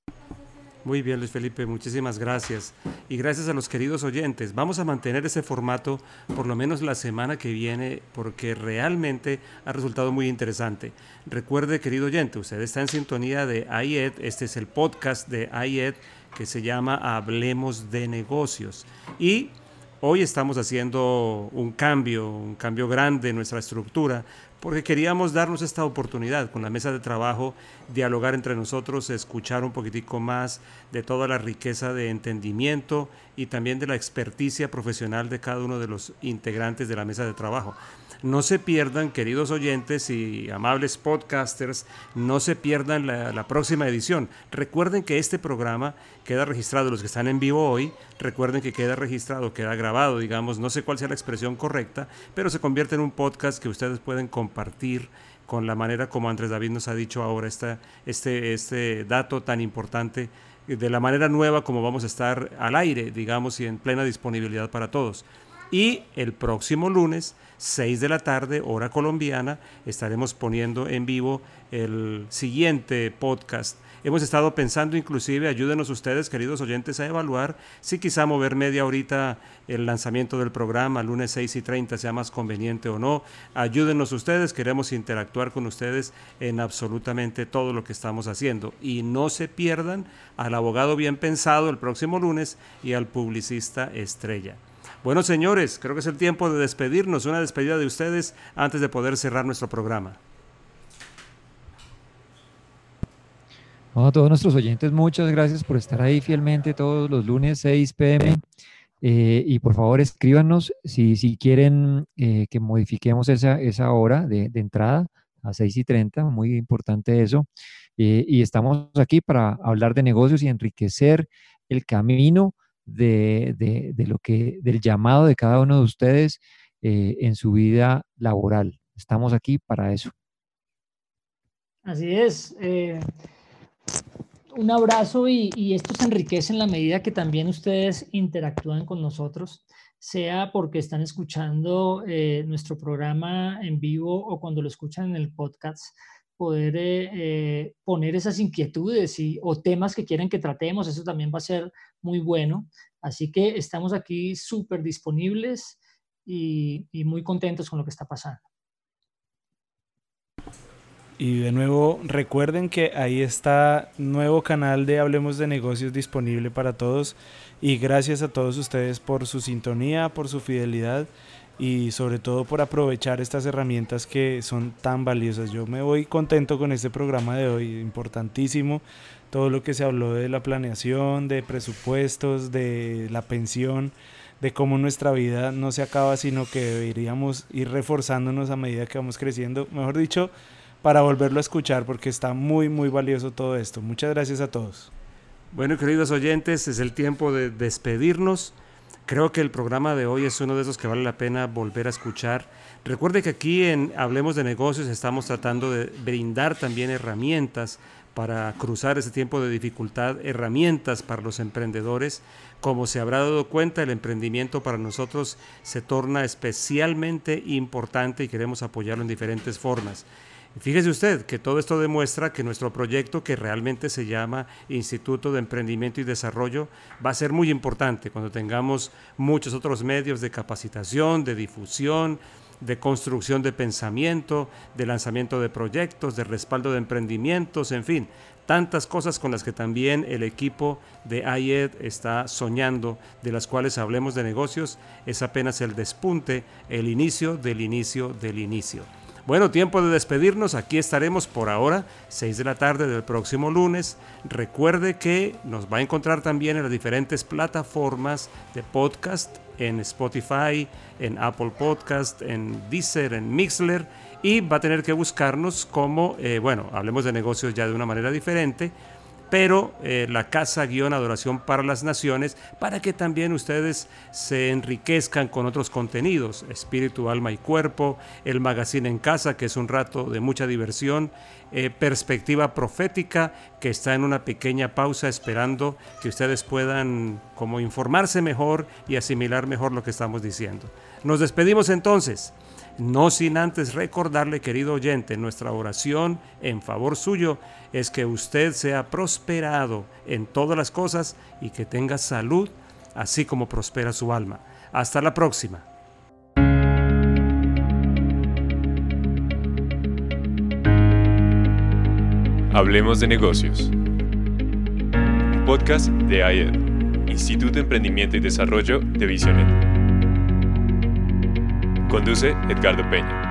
Muy bien, Luis Felipe, muchísimas gracias. Y gracias a los queridos oyentes. Vamos a mantener ese formato por lo menos la semana que viene porque realmente ha resultado muy interesante. Recuerde, querido oyente, usted está en sintonía de IED. Este es el podcast de IED que se llama Hablemos de negocios. Y hoy estamos haciendo un cambio, un cambio grande en nuestra estructura porque queríamos darnos esta oportunidad con la mesa de trabajo, dialogar entre nosotros, escuchar un poquitico más de toda la riqueza de entendimiento y también de la experticia profesional de cada uno de los integrantes de la mesa de trabajo. No se pierdan, queridos oyentes y amables podcasters, no se pierdan la, próxima edición. Recuerden que este programa queda registrado, los que están en vivo hoy, recuerden que queda registrado, queda grabado, digamos, no sé cuál sea la expresión correcta, pero se convierte en un podcast que ustedes pueden compartir con la manera como Andrés David nos ha dicho ahora este, este dato tan importante de la manera nueva como vamos a estar al aire, digamos, y en plena disponibilidad para todos. Y el próximo lunes, 6 de la tarde, hora colombiana, estaremos poniendo en vivo el siguiente podcast. Hemos estado pensando inclusive, ayúdenos ustedes, queridos oyentes, a evaluar si quizá mover media horita el lanzamiento del programa, lunes 6 y 30, sea más conveniente o no. Ayúdenos ustedes, queremos interactuar con ustedes en absolutamente todo lo que estamos haciendo. Y no se pierdan al abogado bien pensado el próximo lunes y al publicista estrella. Bueno, señores, creo que es el tiempo de despedirnos, una despedida de ustedes antes de poder cerrar nuestro programa. a todos nuestros oyentes, muchas gracias por estar ahí fielmente todos los lunes 6 pm. Eh, y por favor escríbanos si, si quieren eh, que modifiquemos esa, esa hora de, de, entrada a 6 y 30, muy importante eso. Eh, y estamos aquí para hablar de negocios y enriquecer el camino de, lo que, del llamado de cada uno de ustedes eh, en su vida laboral. Estamos aquí para eso. Así es. Eh, un abrazo y, esto se enriquece en la medida que también ustedes interactúan con nosotros, sea porque están escuchando eh, nuestro programa en vivo o cuando lo escuchan en el podcast poder eh, poner esas inquietudes y, o temas que quieren que tratemos. Eso también va a ser muy bueno. Así que estamos aquí súper disponibles y, y muy contentos con lo que está pasando. Y de nuevo, recuerden que ahí está nuevo canal de Hablemos de Negocios disponible para todos. Y gracias a todos ustedes por su sintonía, por su fidelidad y sobre todo por aprovechar estas herramientas que son tan valiosas. Yo me voy contento con este programa de hoy, importantísimo. Todo lo que se habló de la planeación, de presupuestos, de la pensión, de cómo nuestra vida no se acaba, sino que deberíamos ir reforzándonos a medida que vamos creciendo. Mejor dicho, para volverlo a escuchar porque está muy, muy valioso todo esto. Muchas gracias a todos. Bueno, queridos oyentes, es el tiempo de despedirnos. Creo que el programa de hoy es uno de esos que vale la pena volver a escuchar. Recuerde que aquí en Hablemos de Negocios estamos tratando de brindar también herramientas para cruzar ese tiempo de dificultad, herramientas para los emprendedores. Como se habrá dado cuenta, el emprendimiento para nosotros se torna especialmente importante y queremos apoyarlo en diferentes formas. Fíjese usted que todo esto demuestra que nuestro proyecto, que realmente se llama Instituto de Emprendimiento y Desarrollo, va a ser muy importante cuando tengamos muchos otros medios de capacitación, de difusión, de construcción de pensamiento, de lanzamiento de proyectos, de respaldo de emprendimientos, en fin, tantas cosas con las que también el equipo de IED está soñando, de las cuales hablemos de negocios, es apenas el despunte, el inicio del inicio del inicio. Bueno, tiempo de despedirnos. Aquí estaremos por ahora, 6 de la tarde del próximo lunes. Recuerde que nos va a encontrar también en las diferentes plataformas de podcast, en Spotify, en Apple Podcast, en Deezer, en Mixler. Y va a tener que buscarnos como, eh, bueno, hablemos de negocios ya de una manera diferente pero eh, la Casa Guión Adoración para las Naciones, para que también ustedes se enriquezcan con otros contenidos, espíritu, alma y cuerpo, el magazine en casa, que es un rato de mucha diversión, eh, perspectiva profética, que está en una pequeña pausa esperando que ustedes puedan como informarse mejor y asimilar mejor lo que estamos diciendo. Nos despedimos entonces. No sin antes recordarle, querido oyente, nuestra oración en favor suyo es que usted sea prosperado en todas las cosas y que tenga salud, así como prospera su alma. Hasta la próxima. Hablemos de negocios. Podcast de AED, Instituto de Emprendimiento y Desarrollo de Visionet. Conduce Edgardo Peña.